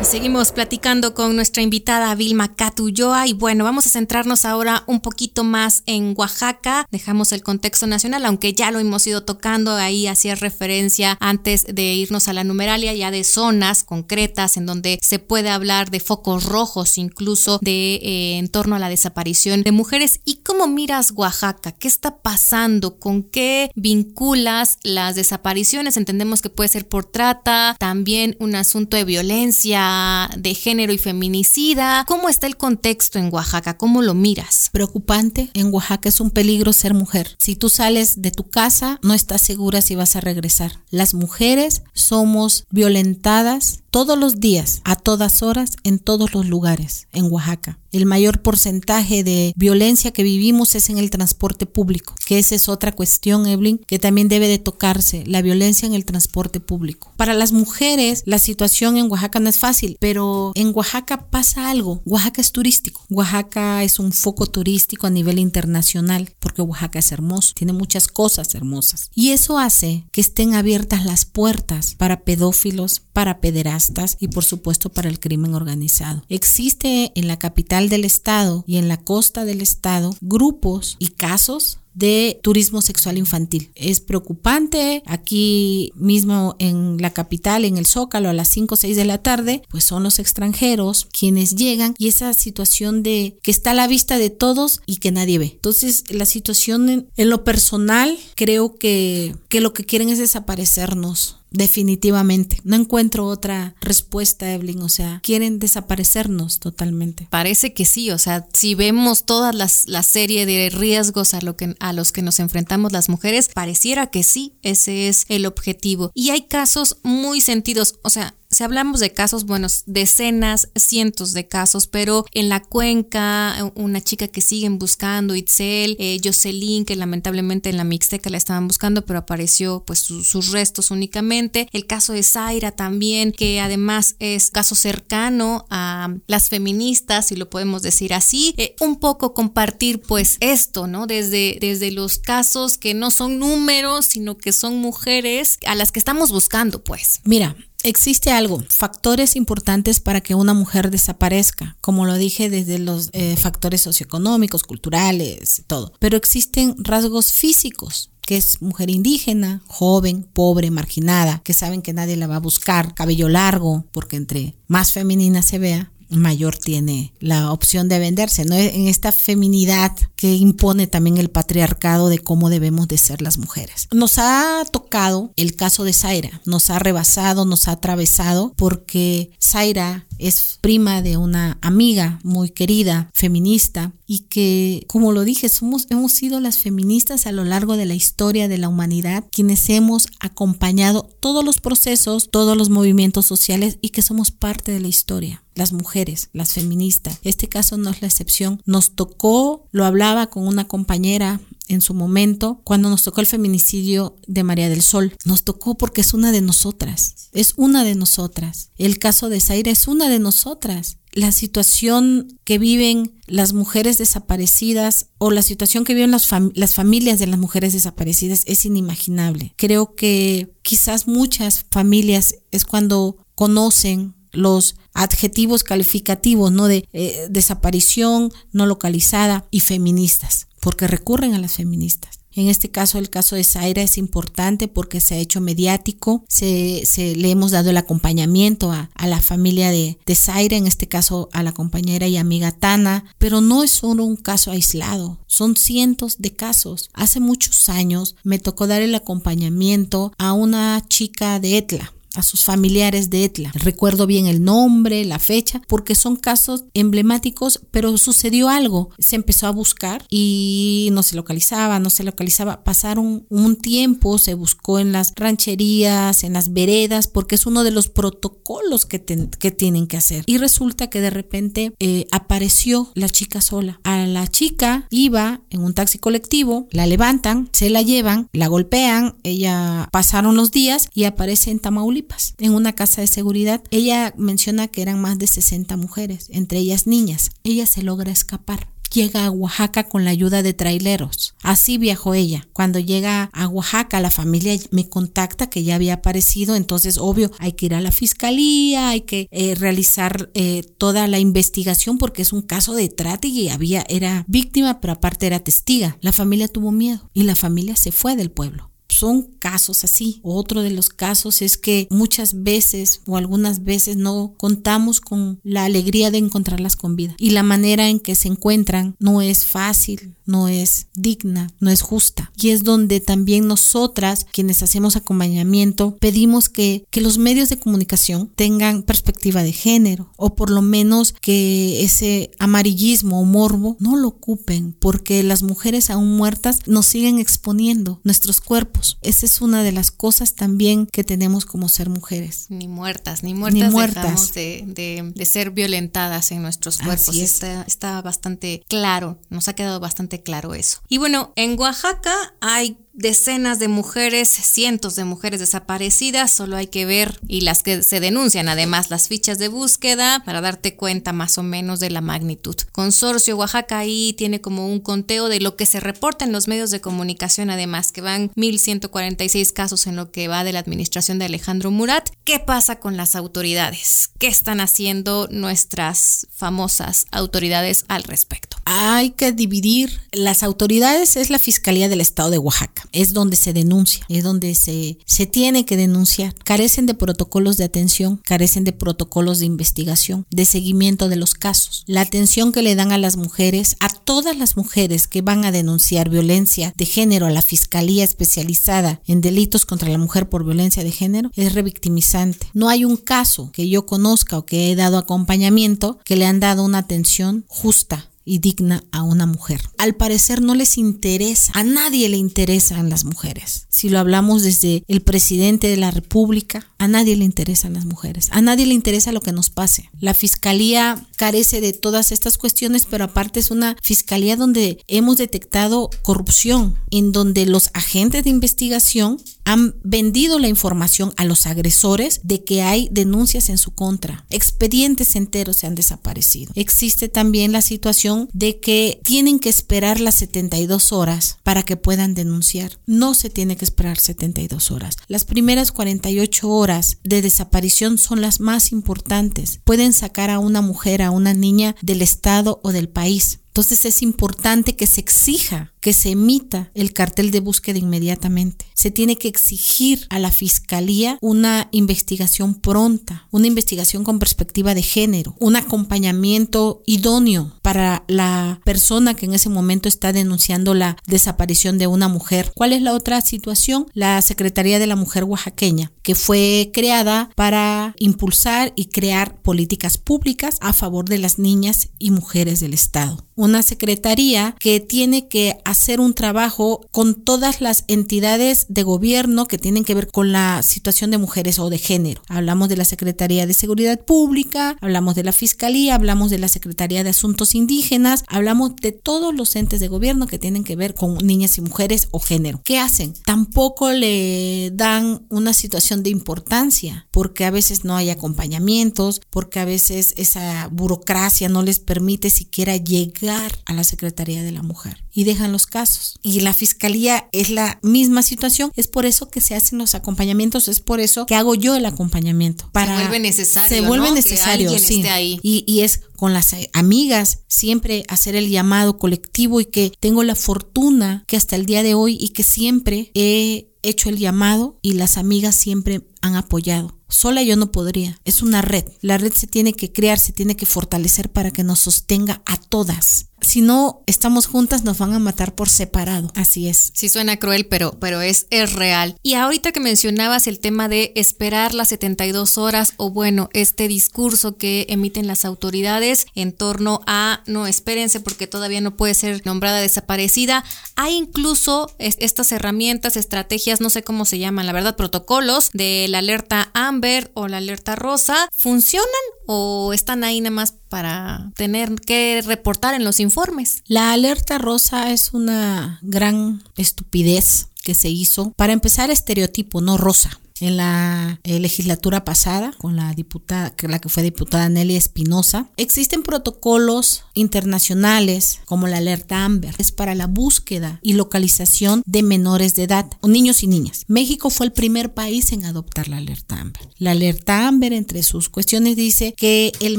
Seguimos platicando con nuestra invitada Vilma Catulloa y bueno, vamos a centrarnos ahora un poquito más en Oaxaca. Dejamos el contexto nacional, aunque ya lo hemos ido tocando, ahí hacía referencia antes de irnos a la numeralia ya de zonas concretas en donde se puede hablar de focos rojos, incluso de eh, en torno a la desaparición de mujeres. ¿Y cómo miras Oaxaca? ¿Qué está pasando? ¿Con qué vinculas las desapariciones? Entendemos que puede ser por trata, también un asunto de violencia de género y feminicida. ¿Cómo está el contexto en Oaxaca? ¿Cómo lo miras? Preocupante. En Oaxaca es un peligro ser mujer. Si tú sales de tu casa, no estás segura si vas a regresar. Las mujeres somos violentadas todos los días, a todas horas, en todos los lugares, en Oaxaca. El mayor porcentaje de violencia que vivimos es en el transporte público, que esa es otra cuestión, Evelyn, que también debe de tocarse, la violencia en el transporte público. Para las mujeres, la situación en Oaxaca no es fácil, pero en Oaxaca pasa algo. Oaxaca es turístico. Oaxaca es un foco turístico a nivel internacional, porque Oaxaca es hermoso, tiene muchas cosas hermosas. Y eso hace que estén abiertas las puertas para pedófilos, para pederastas y por supuesto para el crimen organizado. Existe en la capital del estado y en la costa del estado grupos y casos de turismo sexual infantil. Es preocupante. Aquí mismo en la capital, en el Zócalo, a las 5 o 6 de la tarde, pues son los extranjeros quienes llegan y esa situación de que está a la vista de todos y que nadie ve. Entonces, la situación en, en lo personal, creo que, que lo que quieren es desaparecernos Definitivamente. No encuentro otra respuesta, Evelyn. O sea, quieren desaparecernos totalmente. Parece que sí. O sea, si vemos toda las, la serie de riesgos a, lo que, a los que nos enfrentamos las mujeres, pareciera que sí, ese es el objetivo. Y hay casos muy sentidos. O sea, si hablamos de casos, bueno, decenas, cientos de casos, pero en la cuenca, una chica que siguen buscando, Itzel, eh, Jocelyn, que lamentablemente en la Mixteca la estaban buscando, pero apareció pues sus restos únicamente. El caso de Zaira también, que además es caso cercano a las feministas, si lo podemos decir así. Eh, un poco compartir pues esto, ¿no? Desde, desde los casos que no son números, sino que son mujeres a las que estamos buscando, pues. Mira, Existe algo, factores importantes para que una mujer desaparezca, como lo dije desde los eh, factores socioeconómicos, culturales, todo. Pero existen rasgos físicos que es mujer indígena, joven, pobre, marginada, que saben que nadie la va a buscar, cabello largo, porque entre más femenina se vea, mayor tiene la opción de venderse, ¿no? En esta feminidad que impone también el patriarcado de cómo debemos de ser las mujeres. Nos ha tocado el caso de Zaira, nos ha rebasado, nos ha atravesado porque Zaira es prima de una amiga muy querida, feminista, y que, como lo dije, somos, hemos sido las feministas a lo largo de la historia de la humanidad, quienes hemos acompañado todos los procesos, todos los movimientos sociales y que somos parte de la historia las mujeres, las feministas. Este caso no es la excepción. Nos tocó, lo hablaba con una compañera en su momento, cuando nos tocó el feminicidio de María del Sol. Nos tocó porque es una de nosotras, es una de nosotras. El caso de Zaira es una de nosotras. La situación que viven las mujeres desaparecidas o la situación que viven las, las familias de las mujeres desaparecidas es inimaginable. Creo que quizás muchas familias es cuando conocen los adjetivos calificativos, ¿no? De eh, desaparición no localizada y feministas, porque recurren a las feministas. En este caso, el caso de Zaira es importante porque se ha hecho mediático, se, le hemos dado el acompañamiento a, la familia de, de, Zaira, en este caso a la compañera y amiga Tana, pero no es solo un caso aislado, son cientos de casos. Hace muchos años me tocó dar el acompañamiento a una chica de Etla, a sus familiares de Etla. Recuerdo bien el nombre, la fecha, porque son casos emblemáticos, pero sucedió algo. Se empezó a buscar y no se localizaba, no se localizaba. Pasaron un tiempo, se buscó en las rancherías, en las veredas, porque es uno de los protocolos que, que tienen que hacer. Y resulta que de repente eh, apareció la chica sola. A la chica iba en un taxi colectivo, la levantan, se la llevan, la golpean, ella pasaron los días y aparece en Tamaulipas en una casa de seguridad. Ella menciona que eran más de 60 mujeres, entre ellas niñas. Ella se logra escapar llega a Oaxaca con la ayuda de traileros. Así viajó ella. Cuando llega a Oaxaca, la familia me contacta que ya había aparecido, entonces obvio hay que ir a la fiscalía, hay que eh, realizar eh, toda la investigación porque es un caso de trata y había era víctima, pero aparte era testiga. La familia tuvo miedo y la familia se fue del pueblo son casos así. Otro de los casos es que muchas veces o algunas veces no contamos con la alegría de encontrarlas con vida y la manera en que se encuentran no es fácil, no es digna, no es justa. Y es donde también nosotras, quienes hacemos acompañamiento, pedimos que, que los medios de comunicación tengan perspectiva de género o por lo menos que ese amarillismo o morbo no lo ocupen porque las mujeres aún muertas nos siguen exponiendo nuestros cuerpos. Esa es una de las cosas también que tenemos como ser mujeres. Ni muertas, ni muertas, ni muertas. de, de, ser violentadas en nuestros cuerpos. Está, está bastante claro, nos ha quedado bastante claro eso. Y bueno, en Oaxaca hay decenas de mujeres, cientos de mujeres desaparecidas, solo hay que ver y las que se denuncian además las fichas de búsqueda para darte cuenta más o menos de la magnitud. Consorcio Oaxaca ahí tiene como un conteo de lo que se reporta en los medios de comunicación además que van 1146 casos en lo que va de la administración de Alejandro Murat. ¿Qué pasa con las autoridades? ¿Qué están haciendo nuestras famosas autoridades al respecto? Hay que dividir las autoridades es la Fiscalía del Estado de Oaxaca es donde se denuncia, es donde se, se tiene que denunciar. Carecen de protocolos de atención, carecen de protocolos de investigación, de seguimiento de los casos. La atención que le dan a las mujeres, a todas las mujeres que van a denunciar violencia de género a la Fiscalía especializada en delitos contra la mujer por violencia de género, es revictimizante. No hay un caso que yo conozca o que he dado acompañamiento que le han dado una atención justa y digna a una mujer. Al parecer no les interesa, a nadie le interesan las mujeres. Si lo hablamos desde el presidente de la República, a nadie le interesan las mujeres, a nadie le interesa lo que nos pase. La fiscalía carece de todas estas cuestiones, pero aparte es una fiscalía donde hemos detectado corrupción, en donde los agentes de investigación han vendido la información a los agresores de que hay denuncias en su contra. Expedientes enteros se han desaparecido. Existe también la situación de que tienen que esperar las 72 horas para que puedan denunciar. No se tiene que esperar 72 horas. Las primeras 48 horas de desaparición son las más importantes. Pueden sacar a una mujer, a una niña del estado o del país. Entonces es importante que se exija que se emita el cartel de búsqueda inmediatamente. Se tiene que exigir a la fiscalía una investigación pronta, una investigación con perspectiva de género, un acompañamiento idóneo para la persona que en ese momento está denunciando la desaparición de una mujer. ¿Cuál es la otra situación? La Secretaría de la Mujer Oaxaqueña, que fue creada para impulsar y crear políticas públicas a favor de las niñas y mujeres del Estado. Una secretaría que tiene que hacer un trabajo con todas las entidades de gobierno que tienen que ver con la situación de mujeres o de género. Hablamos de la Secretaría de Seguridad Pública, hablamos de la Fiscalía, hablamos de la Secretaría de Asuntos Indígenas, hablamos de todos los entes de gobierno que tienen que ver con niñas y mujeres o género. ¿Qué hacen? Tampoco le dan una situación de importancia porque a veces no hay acompañamientos, porque a veces esa burocracia no les permite siquiera llegar a la Secretaría de la Mujer y dejan los casos. Y la fiscalía es la misma situación, es por eso que se hacen los acompañamientos, es por eso que hago yo el acompañamiento. Para, se vuelve necesario. Se vuelve necesario, sí. Y, y es con las amigas siempre hacer el llamado colectivo y que tengo la fortuna que hasta el día de hoy y que siempre he hecho el llamado y las amigas siempre han apoyado. Sola yo no podría. Es una red. La red se tiene que crear, se tiene que fortalecer para que nos sostenga a todas si no estamos juntas nos van a matar por separado. Así es. Sí suena cruel, pero, pero es, es real. Y ahorita que mencionabas el tema de esperar las 72 horas o bueno, este discurso que emiten las autoridades en torno a no espérense porque todavía no puede ser nombrada desaparecida. Hay incluso estas herramientas, estrategias, no sé cómo se llaman, la verdad, protocolos de la alerta Amber o la alerta Rosa. ¿Funcionan o están ahí nada más para tener que reportar en los informes? La alerta rosa es una gran estupidez que se hizo para empezar estereotipo, no rosa en la eh, legislatura pasada con la diputada, la que fue diputada Nelly Espinosa. Existen protocolos internacionales como la alerta Amber, es para la búsqueda y localización de menores de edad, o niños y niñas. México fue el primer país en adoptar la alerta Amber. La alerta Amber, entre sus cuestiones, dice que el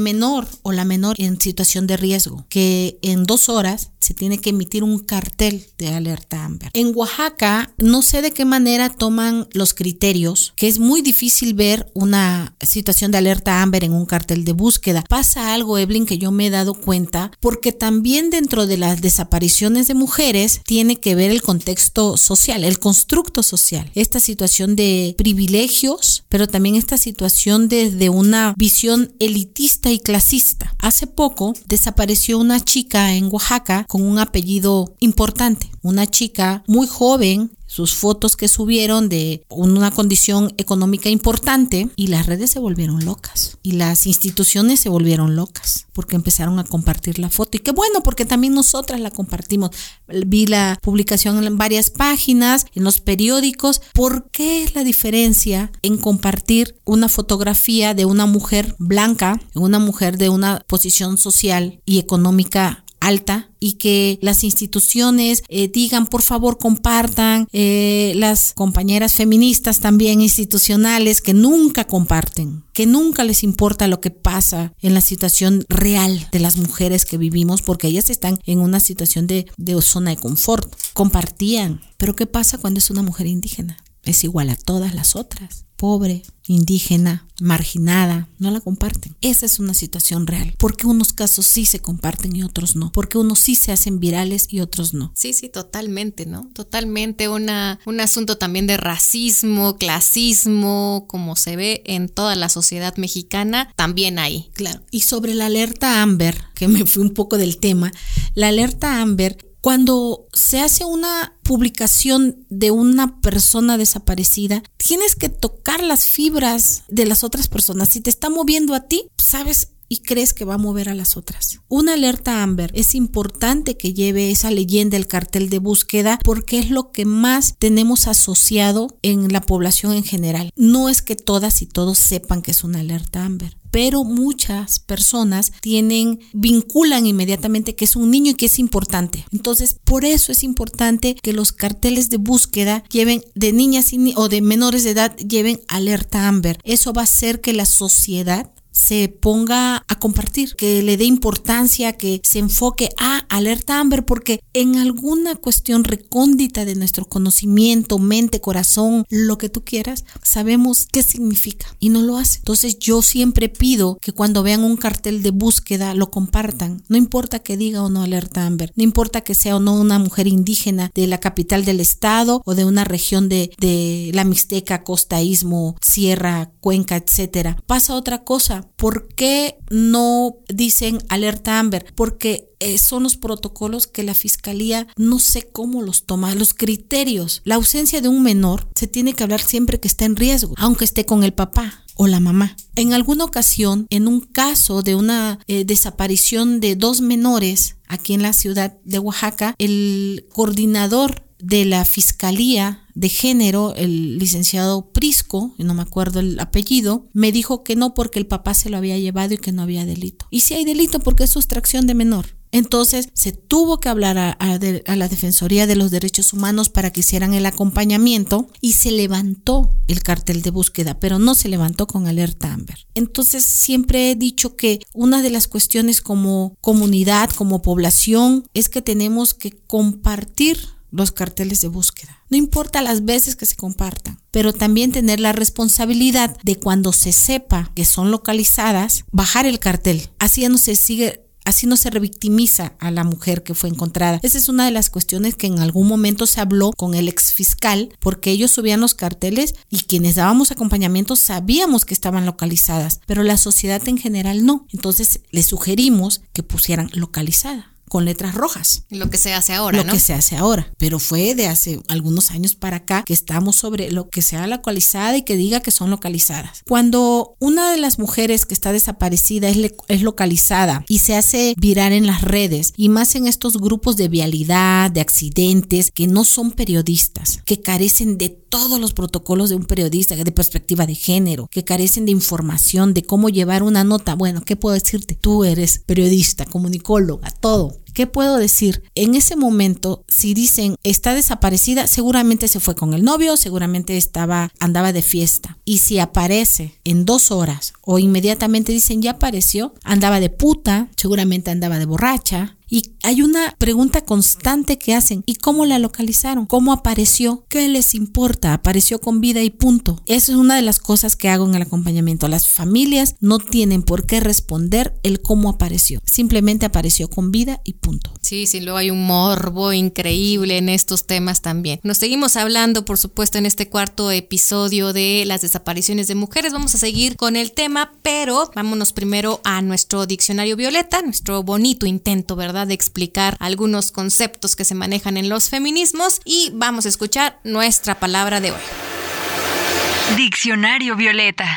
menor o la menor en situación de riesgo, que en dos horas se tiene que emitir un cartel de alerta Amber. En Oaxaca, no sé de qué manera toman los criterios, que es muy difícil ver una situación de alerta Amber en un cartel de búsqueda. Pasa algo, Evelyn, que yo me he dado cuenta, porque también dentro de las desapariciones de mujeres tiene que ver el contexto social, el constructo social, esta situación de privilegios, pero también esta situación desde una visión elitista y clasista. Hace poco desapareció una chica en Oaxaca con un apellido importante, una chica muy joven sus fotos que subieron de una condición económica importante y las redes se volvieron locas y las instituciones se volvieron locas porque empezaron a compartir la foto. Y qué bueno porque también nosotras la compartimos. Vi la publicación en varias páginas en los periódicos. ¿por qué es la diferencia en compartir una fotografía de una mujer blanca una mujer de una posición social y económica alta y que las instituciones eh, digan por favor compartan eh, las compañeras feministas también institucionales que nunca comparten que nunca les importa lo que pasa en la situación real de las mujeres que vivimos porque ellas están en una situación de, de zona de confort. Compartían. Pero qué pasa cuando es una mujer indígena es igual a todas las otras pobre, indígena, marginada, no la comparten. Esa es una situación real. Porque unos casos sí se comparten y otros no. Porque unos sí se hacen virales y otros no. Sí, sí, totalmente, ¿no? Totalmente una, un asunto también de racismo, clasismo, como se ve en toda la sociedad mexicana, también hay. Claro. Y sobre la alerta Amber, que me fui un poco del tema, la alerta Amber cuando se hace una publicación de una persona desaparecida, tienes que tocar las fibras de las otras personas. Si te está moviendo a ti, sabes y crees que va a mover a las otras. Una alerta Amber es importante que lleve esa leyenda, el cartel de búsqueda, porque es lo que más tenemos asociado en la población en general. No es que todas y todos sepan que es una alerta Amber pero muchas personas tienen, vinculan inmediatamente que es un niño y que es importante. Entonces, por eso es importante que los carteles de búsqueda lleven de niñas o de menores de edad lleven alerta Amber. Eso va a hacer que la sociedad se ponga a compartir, que le dé importancia, que se enfoque a alerta Amber, porque en alguna cuestión recóndita de nuestro conocimiento, mente, corazón, lo que tú quieras, sabemos qué significa y no lo hace. Entonces yo siempre pido que cuando vean un cartel de búsqueda lo compartan, no importa que diga o no alerta Amber, no importa que sea o no una mujer indígena de la capital del estado o de una región de, de la Mixteca, Costaísmo, Sierra, Cuenca, etcétera. Pasa otra cosa ¿Por qué no dicen alerta Amber? Porque eh, son los protocolos que la fiscalía no sé cómo los toma, los criterios. La ausencia de un menor se tiene que hablar siempre que está en riesgo, aunque esté con el papá o la mamá. En alguna ocasión, en un caso de una eh, desaparición de dos menores aquí en la ciudad de Oaxaca, el coordinador de la Fiscalía de Género, el licenciado Prisco, no me acuerdo el apellido, me dijo que no porque el papá se lo había llevado y que no había delito. Y si hay delito porque es sustracción de menor. Entonces se tuvo que hablar a, la Defensoría de los Derechos Humanos para que hicieran el acompañamiento y se levantó el cartel de búsqueda, pero no se levantó con alerta Amber. Entonces siempre he dicho que una de las cuestiones como comunidad, como población, es que tenemos que compartir los carteles de búsqueda. No importa las veces que se compartan, pero también tener la responsabilidad de cuando se sepa que son localizadas, bajar el cartel. Así no se sigue Así no se revictimiza a la mujer que fue encontrada. Esa es una de las cuestiones que en algún momento se habló con el ex fiscal, porque ellos subían los carteles y quienes dábamos acompañamiento sabíamos que estaban localizadas, pero la sociedad en general no. Entonces le sugerimos que pusieran localizada con letras rojas. Lo que se hace ahora, lo que se hace ahora. Pero fue de hace algunos años para acá que estamos sobre lo que sea localizada y que diga que son localizadas. Cuando una de las mujeres que está desaparecida es, es localizada y se hace virar en las redes y más en estos grupos de vialidad, de accidentes, que no son periodistas, que carecen de todos los protocolos de un periodista, de perspectiva de género, que carecen de información de cómo llevar una nota. Bueno, ¿qué puedo decirte? Tú eres periodista, comunicóloga, todo. ¿Qué puedo decir? En ese momento, si dicen está desaparecida, seguramente se fue con el novio, seguramente estaba, andaba de fiesta. Y si aparece en dos horas o inmediatamente dicen ya apareció, andaba de puta, seguramente andaba de borracha, y hay una pregunta constante que hacen, ¿y cómo la localizaron? ¿Cómo apareció? ¿Qué les importa? Apareció con vida y punto. Esa es una de las cosas que hago en el acompañamiento. Las familias no tienen por qué responder el cómo apareció. Simplemente apareció con vida y punto. Sí, sí, luego hay un morbo increíble en estos temas también. Nos seguimos hablando, por supuesto, en este cuarto episodio de las desapariciones de mujeres. Vamos a seguir con el tema, pero vámonos primero a nuestro diccionario violeta, nuestro bonito intento, ¿verdad? De explicar algunos conceptos que se manejan en los feminismos y vamos a escuchar nuestra palabra de hoy. Diccionario Violeta.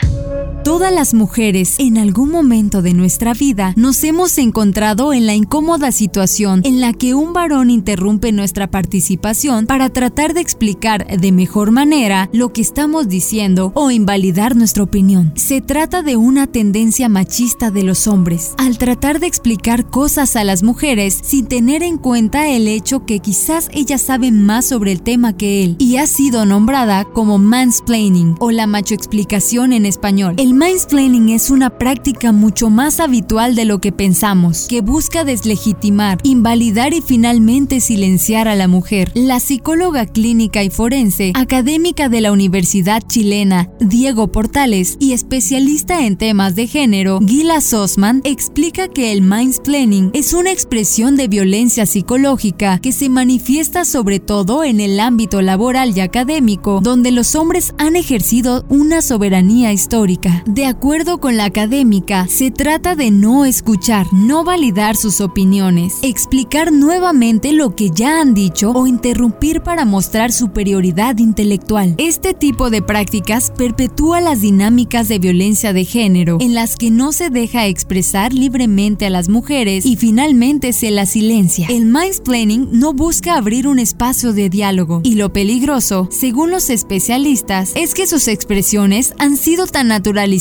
Todas las mujeres en algún momento de nuestra vida nos hemos encontrado en la incómoda situación en la que un varón interrumpe nuestra participación para tratar de explicar de mejor manera lo que estamos diciendo o invalidar nuestra opinión. Se trata de una tendencia machista de los hombres, al tratar de explicar cosas a las mujeres sin tener en cuenta el hecho que quizás ellas saben más sobre el tema que él, y ha sido nombrada como mansplaining o la machoexplicación en español. Mansplaining es una práctica mucho más habitual de lo que pensamos, que busca deslegitimar, invalidar y finalmente silenciar a la mujer. La psicóloga clínica y forense, académica de la Universidad chilena, Diego Portales, y especialista en temas de género, Gila Sosman, explica que el mansplaining es una expresión de violencia psicológica que se manifiesta sobre todo en el ámbito laboral y académico, donde los hombres han ejercido una soberanía histórica. De acuerdo con la académica, se trata de no escuchar, no validar sus opiniones, explicar nuevamente lo que ya han dicho o interrumpir para mostrar superioridad intelectual. Este tipo de prácticas perpetúa las dinámicas de violencia de género, en las que no se deja expresar libremente a las mujeres y finalmente se las silencia. El mansplaining no busca abrir un espacio de diálogo y lo peligroso, según los especialistas, es que sus expresiones han sido tan naturalizadas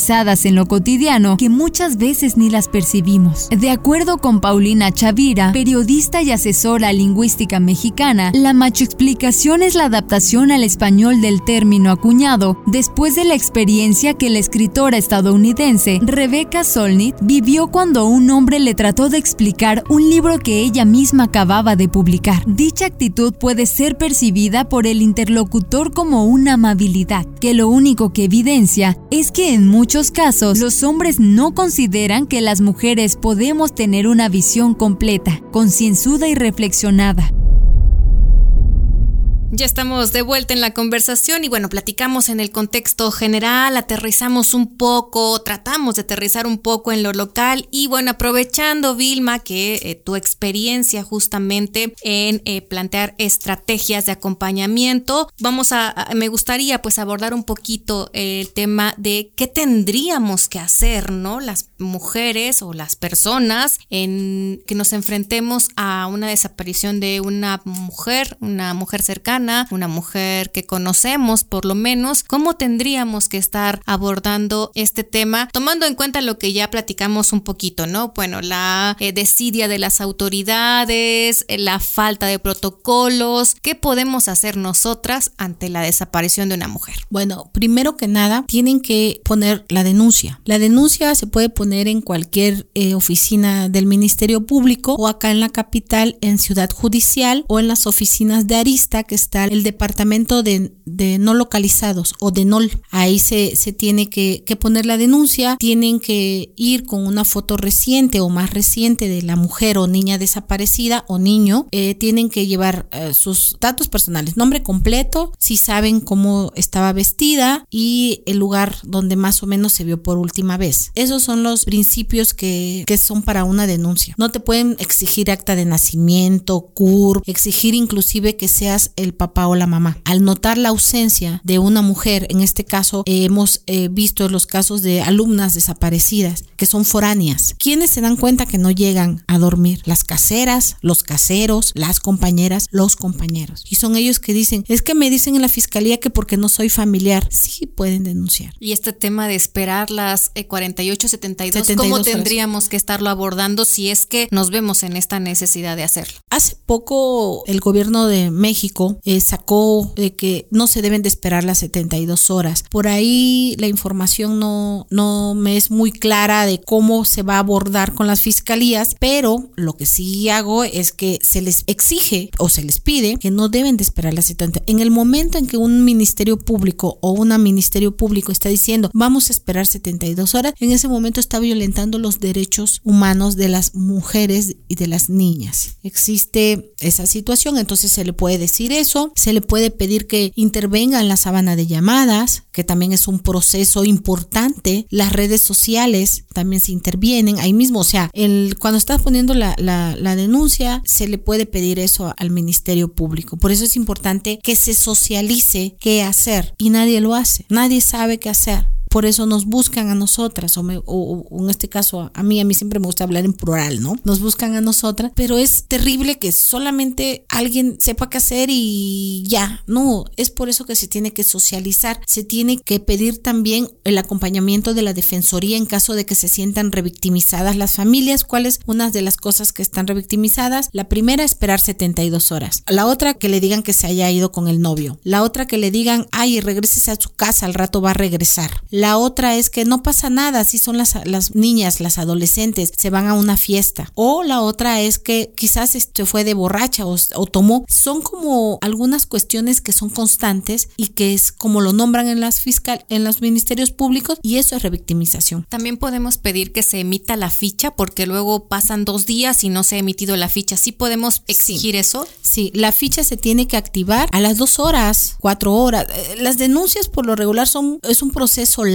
en lo cotidiano que muchas veces ni las percibimos. De acuerdo con Paulina Chavira, periodista y asesora lingüística mexicana, la machoexplicación es la adaptación al español del término acuñado después de la experiencia que la escritora estadounidense Rebecca Solnit vivió cuando un hombre le trató de explicar un libro que ella misma acababa de publicar. Dicha actitud puede ser percibida por el interlocutor como una amabilidad, que lo único que evidencia es que en muchos casos, los hombres no consideran que las mujeres podemos tener una visión completa, concienzuda y reflexionada. Ya estamos de vuelta en la conversación y bueno, platicamos en el contexto general, aterrizamos un poco, tratamos de aterrizar un poco en lo local y bueno, aprovechando Vilma que eh, tu experiencia justamente en eh, plantear estrategias de acompañamiento, vamos a, me gustaría pues abordar un poquito el tema de qué tendríamos que hacer, ¿no? Las mujeres o las personas en que nos enfrentemos a una desaparición de una mujer, una mujer cercana una mujer que conocemos por lo menos, ¿cómo tendríamos que estar abordando este tema tomando en cuenta lo que ya platicamos un poquito, ¿no? Bueno, la eh, desidia de las autoridades, eh, la falta de protocolos, ¿qué podemos hacer nosotras ante la desaparición de una mujer? Bueno, primero que nada, tienen que poner la denuncia. La denuncia se puede poner en cualquier eh, oficina del Ministerio Público o acá en la capital en Ciudad Judicial o en las oficinas de Arista que está el departamento de, no localizados o de NOL. Ahí se, tiene que, poner la denuncia, tienen que ir con una foto reciente o más reciente de la mujer o niña desaparecida o niño, eh, tienen que llevar eh, sus datos personales, nombre completo, si saben cómo estaba vestida y el lugar donde más o menos se vio por última vez. Esos son los principios que, que son para una denuncia. No te pueden exigir acta de nacimiento, CUR, exigir inclusive que seas el papá o la mamá. Al notar la ausencia de una mujer, en este caso hemos eh, visto los casos de alumnas desaparecidas que son foráneas. ¿Quiénes se dan cuenta que no llegan a dormir? Las caseras, los caseros, las compañeras, los compañeros. Y son ellos que dicen, es que me dicen en la fiscalía que porque no soy familiar, sí pueden denunciar. Y este tema de esperar las 48, 72, ¿cómo tendríamos que estarlo abordando si es que nos vemos en esta necesidad de hacerlo? Hace poco el gobierno de México eh, sacó de que no se deben de esperar las 72 horas. Por ahí la información no, no me es muy clara de cómo se va a abordar con las fiscalías, pero lo que sí hago es que se les exige o se les pide que no deben de esperar las 70. En el momento en que un ministerio público o una ministerio público está diciendo vamos a esperar 72 horas, en ese momento está violentando los derechos humanos de las mujeres y de las niñas. Existe esa situación, entonces se le puede decir eso, se le puede pedir que intervenga en la sábana de llamadas, que también es un proceso importante. Las redes sociales también se intervienen ahí mismo, o sea, el, cuando estás poniendo la, la denuncia, se le puede pedir eso al Ministerio Público. Por eso es importante que se socialice qué hacer y nadie lo hace, nadie sabe qué hacer por eso nos buscan a nosotras, o, en este caso a mí, a mí siempre me gusta hablar en plural, ¿no? Nos buscan a nosotras, pero es terrible que solamente alguien sepa qué hacer y ya, no, es por eso que se tiene que socializar, se tiene que pedir también el acompañamiento de la defensoría en caso de que se sientan revictimizadas las familias, cuáles una de las cosas que están revictimizadas, la primera esperar 72 horas, la otra que le digan que se haya ido con el novio, la otra que le digan, ay, regreses a su casa, al rato va a regresar. Otra es que no pasa nada si son las, las niñas, las adolescentes, se van a una fiesta. O la otra es que quizás se este, fue de borracha o, tomó. Son como algunas cuestiones que son constantes y que es como lo nombran en las fiscal, en los ministerios públicos y eso es revictimización. También podemos pedir que se emita la ficha porque luego pasan dos días y no se ha emitido la ficha. ¿Sí podemos exigir eso? Sí, la ficha se tiene que activar a las dos horas, cuatro horas. Eh, las denuncias por lo regular son es un proceso largo,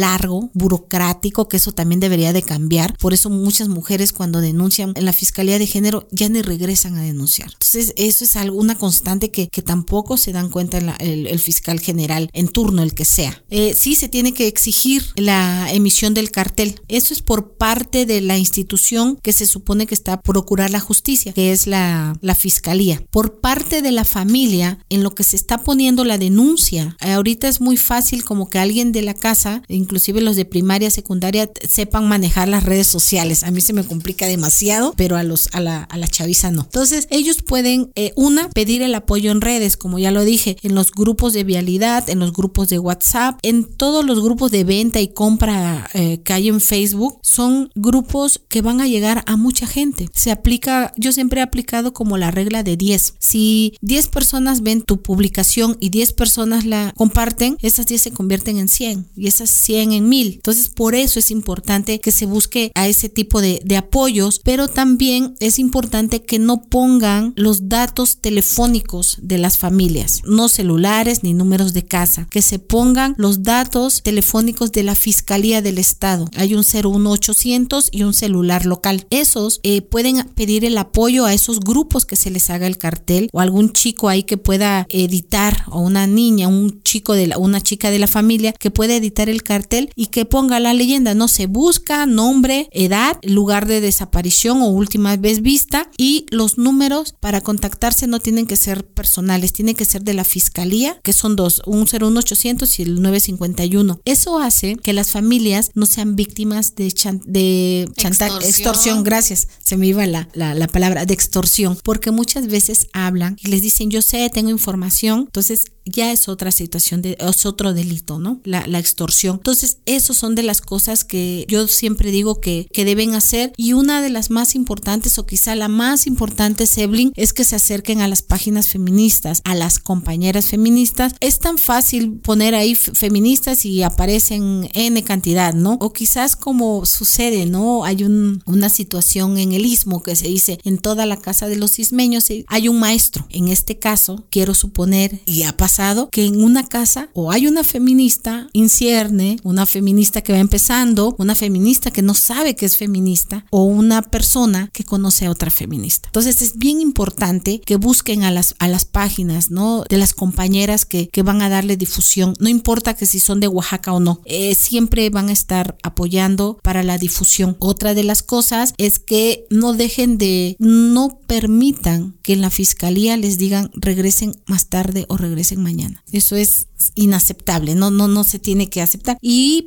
burocrático, que eso también debería de cambiar. Por eso muchas mujeres cuando denuncian en la Fiscalía de Género ya ni regresan a denunciar. Entonces eso es alguna constante que, que tampoco se dan cuenta el, fiscal general en turno, el que sea. Eh, sí se tiene que exigir la emisión del cartel. Eso es por parte de la institución que se supone que está a procurar la justicia, que es la, la Fiscalía. Por parte de la familia, en lo que se está poniendo la denuncia, ahorita es muy fácil como que alguien de la casa, inclusive los de primaria, secundaria, sepan manejar las redes sociales. A mí se me complica demasiado, pero a los a la, a chaviza no. Entonces, ellos pueden, eh, una, pedir el apoyo en redes, como ya lo dije, en los grupos de vialidad, en los grupos de WhatsApp, en todos los grupos de venta y compra eh, que hay en Facebook, son grupos que van a llegar a mucha gente. Se aplica, yo siempre he aplicado como la regla de 10. Si 10 personas ven tu publicación y 10 personas la comparten, esas 10 se convierten en 100 y esas 100 en mil. Entonces, por eso es importante que se busque a ese tipo de, de apoyos, pero también es importante que no pongan los datos telefónicos de las familias, no celulares ni números de casa, que se pongan los datos telefónicos de la Fiscalía del Estado. Hay un 01800 y un celular local. Esos eh, pueden pedir el apoyo a esos grupos que se les haga el cartel o algún chico ahí que pueda editar o una niña, un chico de la, una chica de la familia que pueda editar el cartel y que ponga la leyenda, no se busca nombre, edad, lugar de desaparición o última vez vista y los números para contactarse no tienen que ser personales, tienen que ser de la fiscalía, que son dos, un 01800 y el 951. Eso hace que las familias no sean víctimas de, de extorsión. gracias, se me iba la, la, palabra de extorsión, porque muchas veces hablan y les dicen, yo sé, tengo información, entonces ya es otra situación, de, es otro delito, ¿no? La, la extorsión. Entonces, esos son de las cosas que yo siempre digo que, que deben hacer. Y una de las más importantes, o quizá la más importante, Seblin, es que se acerquen a las páginas feministas, a las compañeras feministas. Es tan fácil poner ahí feministas y aparecen N cantidad, ¿no? O quizás como sucede, ¿no? Hay un, una situación en el istmo que se dice en toda la casa de los ismeños hay un maestro. En este caso, quiero suponer, y ha pasado, que en una casa o hay una feminista incierne, una feminista que va empezando, una feminista que no sabe que es feminista, o una persona que conoce a otra feminista. Entonces es bien importante que busquen a las, a las páginas, ¿no? De las compañeras que, que van a darle difusión. No importa que si son de Oaxaca o no, eh, siempre van a estar apoyando para la difusión. Otra de las cosas es que no dejen de, no permitan que en la fiscalía les digan regresen más tarde o regresen mañana. Eso es inaceptable, no, no, no se tiene que aceptar.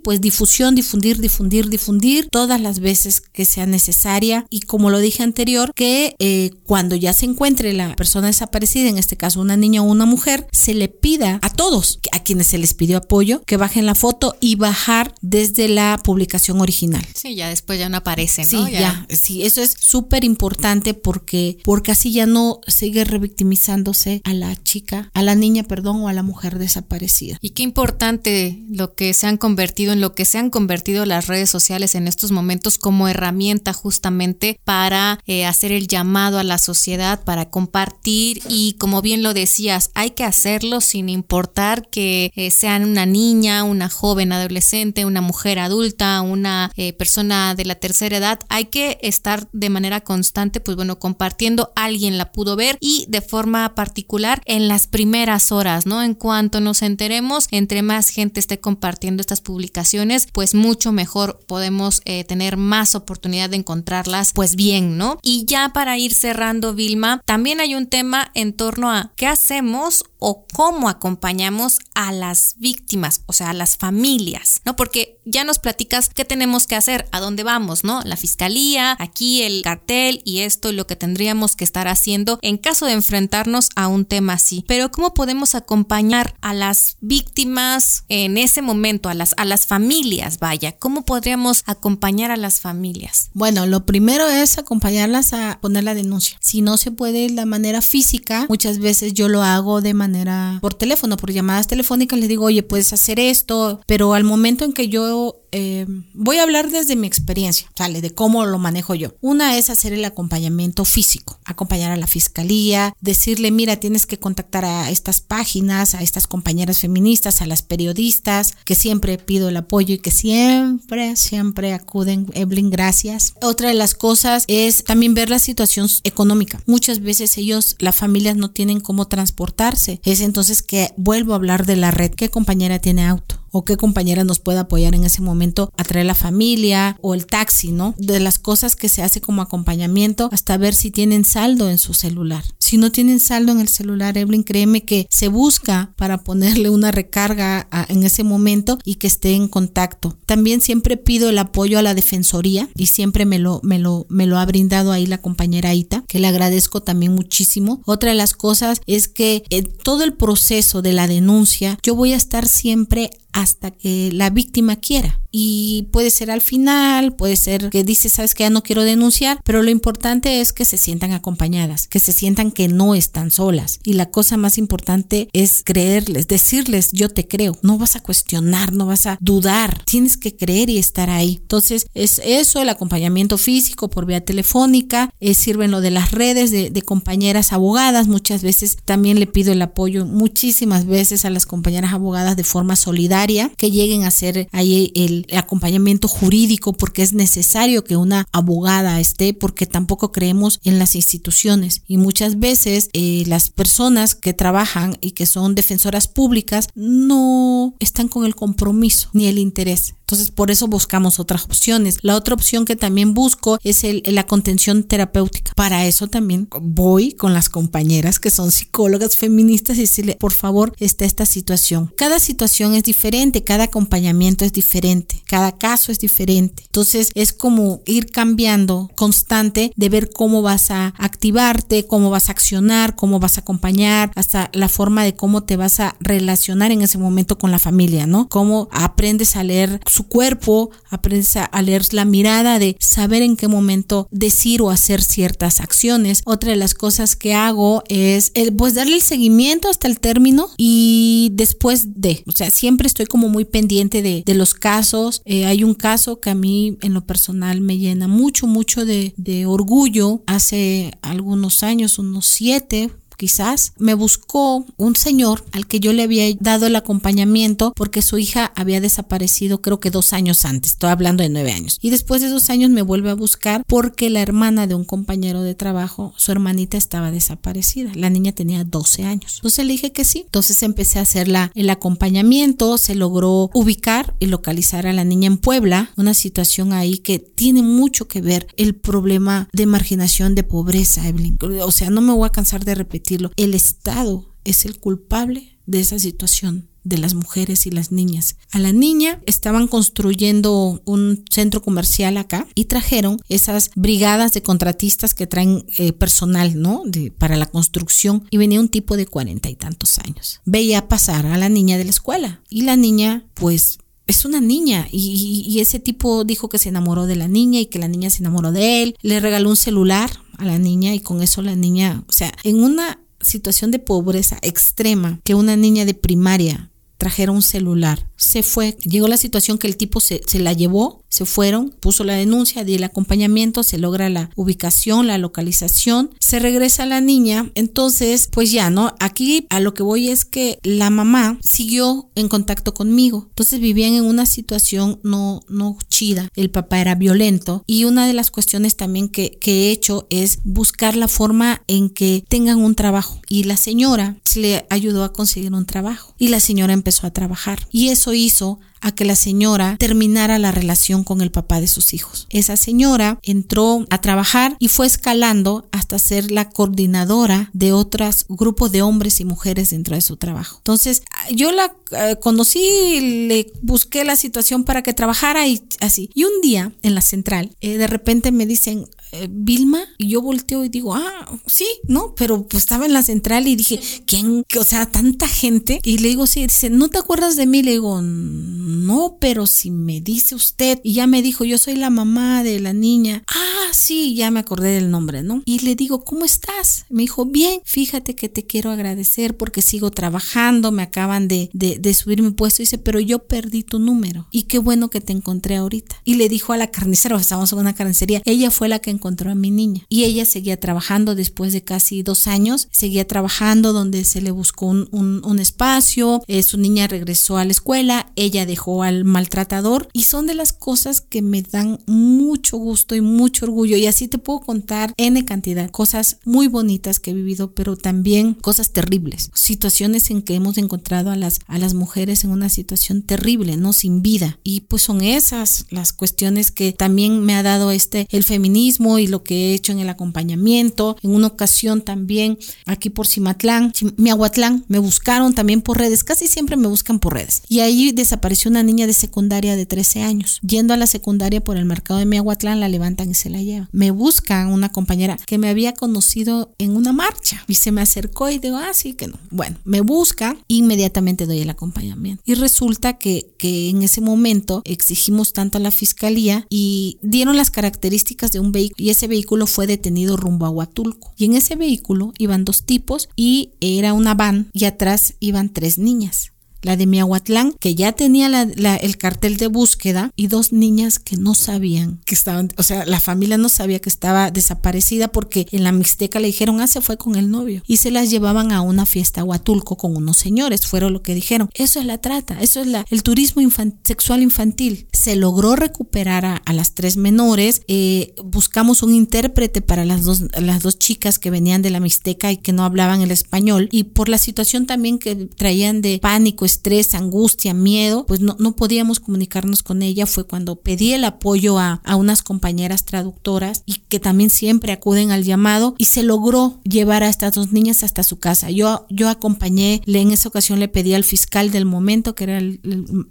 Pues difusión, difundir, difundir, difundir todas las veces que sea necesaria. Y como lo dije anterior, que eh, cuando ya se encuentre la persona desaparecida, en este caso una niña o una mujer, se le pida a todos, a quienes se les pidió apoyo, que bajen la foto y bajar desde la publicación original. Sí, ya después ya no aparece, ¿no? Sí, ya, sí, eso es súper importante porque, porque así ya no sigue revictimizándose a la chica, a la niña, perdón, o a la mujer desaparecida. Y qué importante lo que se han en lo que se han convertido las redes sociales en estos momentos como herramienta justamente para eh, hacer el llamado a la sociedad, para compartir. Y como bien lo decías, hay que hacerlo sin importar que eh, sean una niña, una joven adolescente, una mujer adulta, una eh, persona de la tercera edad, hay que estar de manera constante, pues bueno, compartiendo, alguien la pudo ver y de forma particular en las primeras horas, ¿no? En cuanto nos enteremos, entre más gente esté compartiendo estas publicaciones, pues mucho mejor podemos eh, tener más oportunidad de encontrarlas, pues bien, ¿no? Y ya para ir cerrando, Vilma, también hay un tema en torno a qué hacemos o cómo acompañamos a las víctimas, o sea, a las familias, ¿no? Porque ya nos platicas qué tenemos que hacer, a dónde vamos, ¿no? La fiscalía, aquí el cartel y esto y lo que tendríamos que estar haciendo en caso de enfrentarnos a un tema así. Pero ¿cómo podemos acompañar a las víctimas en ese momento, a las, a las familias, vaya? ¿Cómo podríamos acompañar a las familias? Bueno, lo primero es acompañarlas a poner la denuncia. Si no se puede de la manera física, muchas veces yo lo hago de manera por teléfono, por llamadas telefónicas, les digo, oye, puedes hacer esto, pero al momento en que yo eh, voy a hablar desde mi experiencia, ¿sale? De cómo lo manejo yo. Una es hacer el acompañamiento físico, acompañar a la fiscalía, decirle, mira, tienes que contactar a estas páginas, a estas compañeras feministas, a las periodistas, que siempre pido el apoyo y que siempre, siempre acuden. Evelyn, gracias. Otra de las cosas es también ver la situación económica. Muchas veces ellos, las familias no tienen cómo transportarse. Es entonces que vuelvo a hablar de la red. ¿Qué compañera tiene auto? O qué compañera nos puede apoyar en ese momento a traer la familia o el taxi, ¿no? De las cosas que se hace como acompañamiento hasta ver si tienen saldo en su celular. Si no tienen saldo en el celular, Evelyn, créeme que se busca para ponerle una recarga en ese momento y que esté en contacto. También siempre pido el apoyo a la defensoría y siempre me lo, me lo, me lo ha brindado ahí la compañera Ita, que le agradezco también muchísimo. Otra de las cosas es que en todo el proceso de la denuncia, yo voy a estar siempre hasta que la víctima quiera. Y puede ser al final, puede ser que dice, sabes que ya no quiero denunciar, pero lo importante es que se sientan acompañadas, que se sientan que no están solas. Y la cosa más importante es creerles, decirles, yo te creo. No vas a cuestionar, no vas a dudar, tienes que creer y estar ahí. Entonces, es eso, el acompañamiento físico por vía telefónica, es, sirven lo de las redes de, de compañeras abogadas. Muchas veces también le pido el apoyo muchísimas veces a las compañeras abogadas de forma solidaria que lleguen a hacer ahí el acompañamiento jurídico porque es necesario que una abogada esté porque tampoco creemos en las instituciones y muchas veces eh, las personas que trabajan y que son defensoras públicas no están con el compromiso ni el interés. Entonces, por eso buscamos otras opciones. La otra opción que también busco es el, la contención terapéutica. Para eso también voy con las compañeras que son psicólogas feministas y decirle, por favor, está esta situación. Cada situación es diferente cada acompañamiento es diferente, cada caso es diferente. Entonces es como ir cambiando constante de ver cómo vas a activarte, cómo vas a accionar, cómo vas a acompañar, hasta la forma de cómo te vas a relacionar en ese momento con la familia, ¿no? Cómo aprendes a leer su cuerpo, aprendes a leer la mirada de saber en qué momento decir o hacer ciertas acciones. Otra de las cosas que hago es el, pues darle el seguimiento hasta el término y después de, o sea, siempre estoy como muy pendiente de, los casos. Eh, hay un caso que a mí en lo personal me llena mucho, mucho de, de orgullo. Hace algunos años, unos siete, quizás, me buscó un señor al que yo le había dado el acompañamiento porque su hija había desaparecido creo que dos años antes, estoy hablando de nueve años. Y después de dos años me vuelve a buscar porque la hermana de un compañero de trabajo, su hermanita estaba desaparecida. La niña tenía 12 años. Entonces le dije que sí. Entonces empecé a hacer el acompañamiento, se logró ubicar y localizar a la niña en Puebla, una situación ahí que tiene mucho que ver el problema de marginación, de pobreza, Evelyn. O sea, no me voy a cansar de repetir el Estado es el culpable de esa situación de las mujeres y las niñas. A la niña estaban construyendo un centro comercial acá y trajeron esas brigadas de contratistas que traen eh, personal, ¿no? para la construcción y venía un tipo de cuarenta y tantos años. Veía pasar a la niña de la escuela y la niña pues es una niña y, y, ese tipo dijo que se enamoró de la niña y que la niña se enamoró de él, le regaló un celular a la niña y con eso la niña, o sea, en una situación de pobreza extrema que una niña de primaria trajera un celular. Se fue, llegó la situación que el tipo se, se la llevó se fueron, puso la denuncia, di el acompañamiento, se logra la ubicación, la localización, se regresa la niña, entonces pues ya, ¿no? Aquí a lo que voy es que la mamá siguió en contacto conmigo, entonces vivían en una situación no, no chida, el papá era violento y una de las cuestiones también que, que he hecho es buscar la forma en que tengan un trabajo y la señora le ayudó a conseguir un trabajo y la señora empezó a trabajar y eso hizo a que la señora terminara la relación con el papá de sus hijos. Esa señora entró a trabajar y fue escalando hasta ser la coordinadora de otros grupos de hombres y mujeres dentro de su trabajo. Entonces, yo la eh, conocí, le busqué la situación para que trabajara y así. Y un día en la central, eh, de repente me dicen, eh, Vilma, y yo volteo y digo, ah, sí, ¿no? Pero pues estaba en la central y dije, ¿quién? O sea, tanta gente. Y le digo, sí, dice, ¿no te acuerdas de mí? Le digo, no, pero si me dice usted, y ya me dijo, yo soy la mamá de la niña. Ah, sí, ya me acordé del nombre, ¿no? Y le digo, ¿cómo estás? Me dijo, bien, fíjate que te quiero agradecer porque sigo trabajando, me acaban de, de, de subir mi puesto. Dice, pero yo perdí tu número. Y qué bueno que te encontré ahorita. Y le dijo a la carnicera, estábamos en una carnicería, ella fue la que encontró a mi niña. Y ella seguía trabajando después de casi dos años, seguía trabajando donde se le buscó un, un, espacio, eh, su niña regresó a la escuela, ella dejó al maltratador y son de las cosas que me dan mucho gusto y mucho orgullo. Y así te puedo contar n cantidad, cosas muy bonitas que he vivido, pero también cosas terribles, situaciones en que hemos encontrado a las, a las mujeres en una situación terrible, no sin vida. Y pues son esas las cuestiones que también me ha dado este el feminismo y lo que he hecho en el acompañamiento. En una ocasión también aquí por Cimatlán, Miahuatlán, me buscaron también por redes, casi siempre me buscan por redes. Y ahí desapareció una niña de secundaria de 13 años. Yendo a la secundaria por el mercado de Miahuatlán, la levantan y se la llevan. Me buscan una compañera que me había conocido en una marcha y se me acercó y digo, ah, sí, que no. Bueno, me busca, inmediatamente doy el acompañamiento. Y resulta que, que en ese momento exigimos tanto a la fiscalía y dieron las características de un vehículo y ese vehículo fue detenido rumbo a Huatulco. Y en ese vehículo iban dos tipos y era una van y atrás iban tres niñas la de Miahuatlán, que ya tenía el cartel de búsqueda, y dos niñas que no sabían que estaban, o sea, la familia no sabía que estaba desaparecida porque en la Mixteca le dijeron, ah, se fue con el novio, y se las llevaban a una fiesta Huatulco con unos señores, fueron lo que dijeron. Eso es la trata, eso es la, el turismo sexual infantil. Se logró recuperar a, las tres menores, eh, buscamos un intérprete para las dos, las dos chicas que venían de la Mixteca y que no hablaban el español, y por la situación también que traían de pánico, estrés, angustia, miedo, pues no, no podíamos comunicarnos con ella. Fue cuando pedí el apoyo a, a unas compañeras traductoras y que también siempre acuden al llamado y se logró llevar a estas dos niñas hasta su casa. Yo, yo acompañé, en esa ocasión le pedí al fiscal del momento, que era el,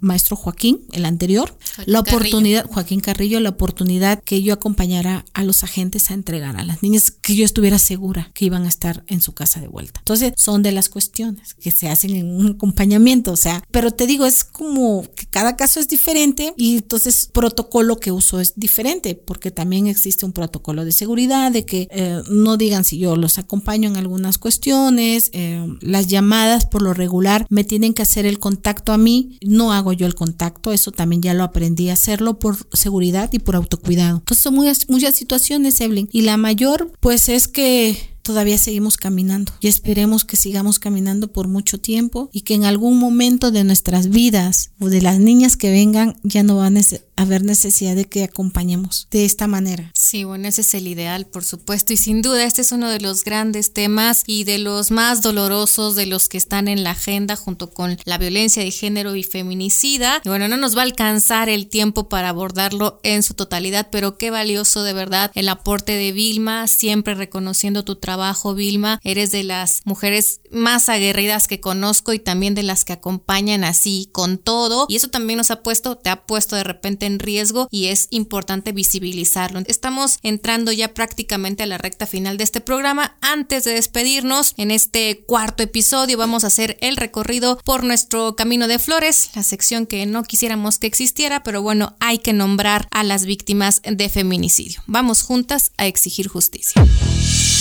maestro Joaquín, el anterior, la oportunidad, Joaquín Carrillo, la oportunidad que yo acompañara a los agentes a entregar a las niñas, que yo estuviera segura que iban a estar en su casa de vuelta. Entonces, son de las cuestiones que se hacen en un acompañamiento, o sea, pero te digo, es como que cada caso es diferente y entonces protocolo que uso es diferente, porque también existe un protocolo de seguridad, de que eh, no digan si yo los acompaño en algunas cuestiones, eh, las llamadas por lo regular me tienen que hacer el contacto a mí, no hago yo el contacto, eso también ya lo aprendí a hacerlo por seguridad y por autocuidado. Entonces son muchas, muchas situaciones, Evelyn, y la mayor pues es que todavía seguimos caminando y esperemos que sigamos caminando por mucho tiempo y que en algún momento de nuestras vidas o de las niñas que vengan ya no van a haber necesidad de que acompañemos de esta manera. Sí, bueno, ese es el ideal, por supuesto, y sin duda este es uno de los grandes temas y de los más dolorosos de los que están en la agenda junto con la violencia de género y feminicida. Y bueno, no nos va a alcanzar el tiempo para abordarlo en su totalidad, pero qué valioso de verdad el aporte de Vilma, siempre reconociendo tu trabajo Vilma. Eres de las mujeres más aguerridas que conozco y también de las que acompañan así con todo. Y eso también nos ha puesto, te ha puesto de repente en riesgo y es importante visibilizarlo. Estamos entrando ya prácticamente a la recta final de este programa. Antes de despedirnos, en este cuarto episodio vamos a hacer el recorrido por nuestro Camino de Flores, la sección que no quisiéramos que existiera, pero bueno, hay que nombrar a las víctimas de feminicidio. Vamos juntas a exigir justicia.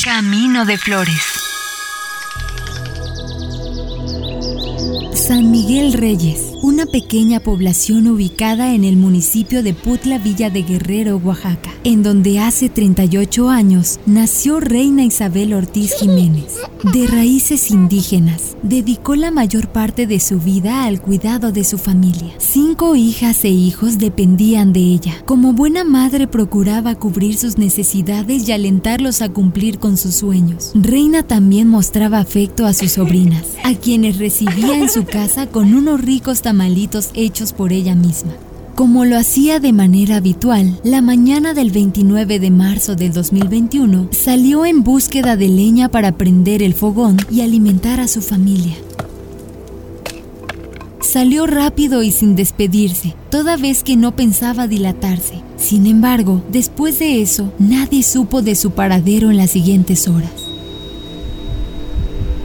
Camino de Flores. San Miguel Reyes una pequeña población ubicada en el municipio de Putla Villa de Guerrero, Oaxaca, en donde hace 38 años nació Reina Isabel Ortiz Jiménez. De raíces indígenas, dedicó la mayor parte de su vida al cuidado de su familia. Cinco hijas e hijos dependían de ella. Como buena madre procuraba cubrir sus necesidades y alentarlos a cumplir con sus sueños. Reina también mostraba afecto a sus sobrinas, a quienes recibía en su casa con unos ricos malitos hechos por ella misma. Como lo hacía de manera habitual, la mañana del 29 de marzo del 2021 salió en búsqueda de leña para prender el fogón y alimentar a su familia. Salió rápido y sin despedirse, toda vez que no pensaba dilatarse. Sin embargo, después de eso, nadie supo de su paradero en las siguientes horas.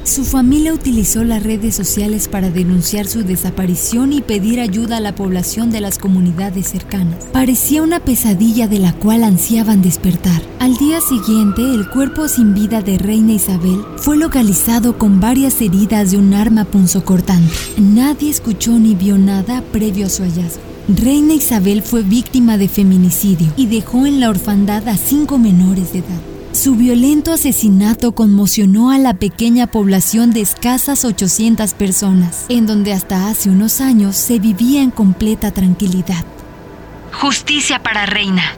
Su familia utilizó las redes sociales para denunciar su desaparición y pedir ayuda a la población de las comunidades cercanas. Parecía una pesadilla de la cual ansiaban despertar. Al día siguiente, el cuerpo sin vida de Reina Isabel fue localizado con varias heridas de un arma punzocortante. Nadie escuchó ni vio nada previo a su hallazgo. Reina Isabel fue víctima de feminicidio y dejó en la orfandad a cinco menores de edad. Su violento asesinato conmocionó a la pequeña población de escasas 800 personas, en donde hasta hace unos años se vivía en completa tranquilidad. Justicia para Reina.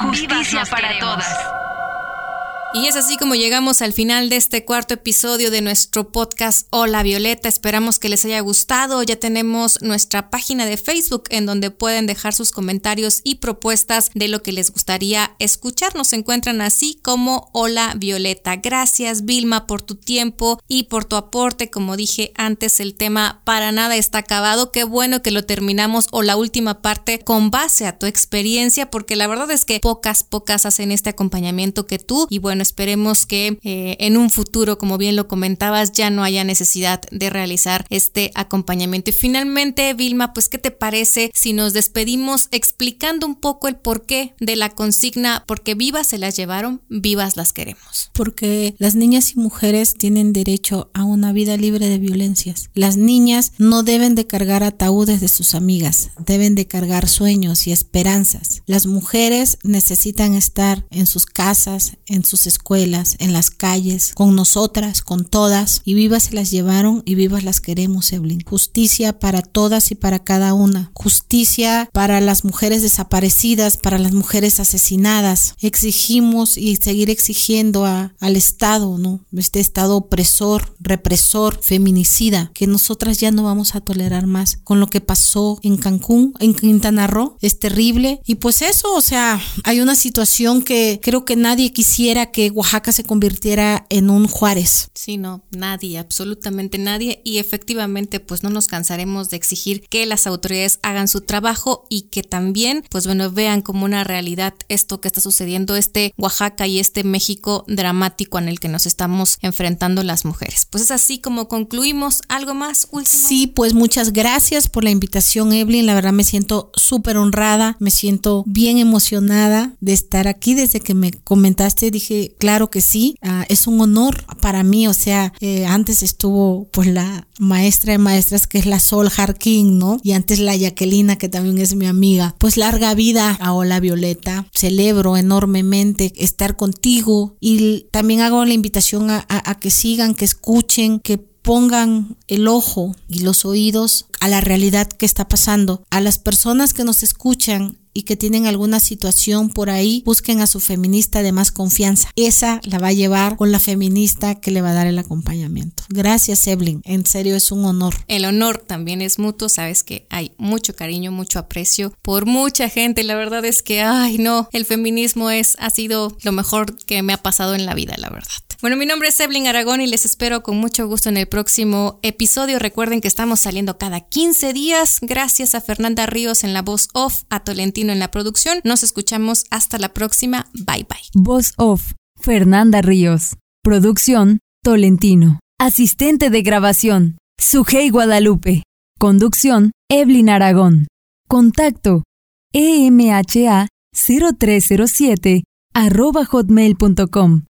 Justicia para todas. Y es así como llegamos al final de este cuarto episodio de nuestro podcast Hola Violeta. Esperamos que les haya gustado. Ya tenemos nuestra página de Facebook en donde pueden dejar sus comentarios y propuestas de lo que les gustaría escuchar. Nos encuentran así como Hola Violeta. Gracias Vilma por tu tiempo y por tu aporte. Como dije antes, el tema para nada está acabado. Qué bueno que lo terminamos o la última parte con base a tu experiencia porque la verdad es que pocas, pocas hacen este acompañamiento que tú. Y bueno, esperemos que eh, en un futuro, como bien lo comentabas, ya no haya necesidad de realizar este acompañamiento. Y finalmente, Vilma, pues, ¿qué te parece si nos despedimos explicando un poco el porqué de la consigna? Porque vivas se las llevaron, vivas las queremos. Porque las niñas y mujeres tienen derecho a una vida libre de violencias. Las niñas no deben de cargar ataúdes de sus amigas, deben de cargar sueños y esperanzas. Las mujeres necesitan estar en sus casas, en sus escuelas, en las calles, con nosotras, con todas, y vivas se las llevaron y vivas las queremos, Evelyn. Justicia para todas y para cada una. Justicia para las mujeres desaparecidas, para las mujeres asesinadas. Exigimos y seguir exigiendo al Estado, ¿no? Este Estado opresor, represor, feminicida, que nosotras ya no vamos a tolerar más con lo que pasó en Cancún, en Quintana Roo, es terrible. Y pues eso, o sea, hay una situación que creo que nadie quisiera que Oaxaca se convirtiera en un Juárez. Sí, no, nadie, absolutamente nadie. Y efectivamente, pues no nos cansaremos de exigir que las autoridades hagan su trabajo y que también, pues bueno, vean como una realidad esto que está sucediendo, este Oaxaca y este México dramático en el que nos estamos enfrentando las mujeres. Pues es así como concluimos. ¿Algo más último? Sí, pues muchas gracias por la invitación, Evelyn. La verdad me siento súper honrada, me siento bien emocionada de estar aquí. Desde que me comentaste dije, claro que sí, ah, es un honor para mí. O sea, eh, antes estuvo pues la maestra de maestras que es la Sol Harkin, ¿no? Y antes la Jacquelina que también es mi amiga. Pues larga vida a Hola Violeta. Celebro enormemente estar contigo y también hago la invitación a, a que sigan, que escuchen, que pongan el ojo y los oídos a la realidad que está pasando. A las personas que nos escuchan y que tienen alguna situación por ahí, busquen a su feminista de más confianza. Esa la va a llevar con la feminista que le va a dar el acompañamiento. Gracias, Evelyn. En serio, es un honor. El honor también es mutuo. Sabes que hay mucho cariño, mucho aprecio por mucha gente. La verdad es que, ay, no, el feminismo es, ha sido lo mejor que me ha pasado en la vida, la verdad. Bueno, mi nombre es Evelyn Aragón y les espero con mucho gusto en el próximo episodio. Recuerden que estamos saliendo cada 15 días. Gracias a Fernanda Ríos en la voz off, a Tolentino en la producción. Nos escuchamos hasta la próxima. Bye bye. Voz off, Fernanda Ríos. Producción, Tolentino. Asistente de grabación, Sujei Guadalupe. Conducción, Evelyn Aragón. Contacto, emha 0307 arroba hotmail.com.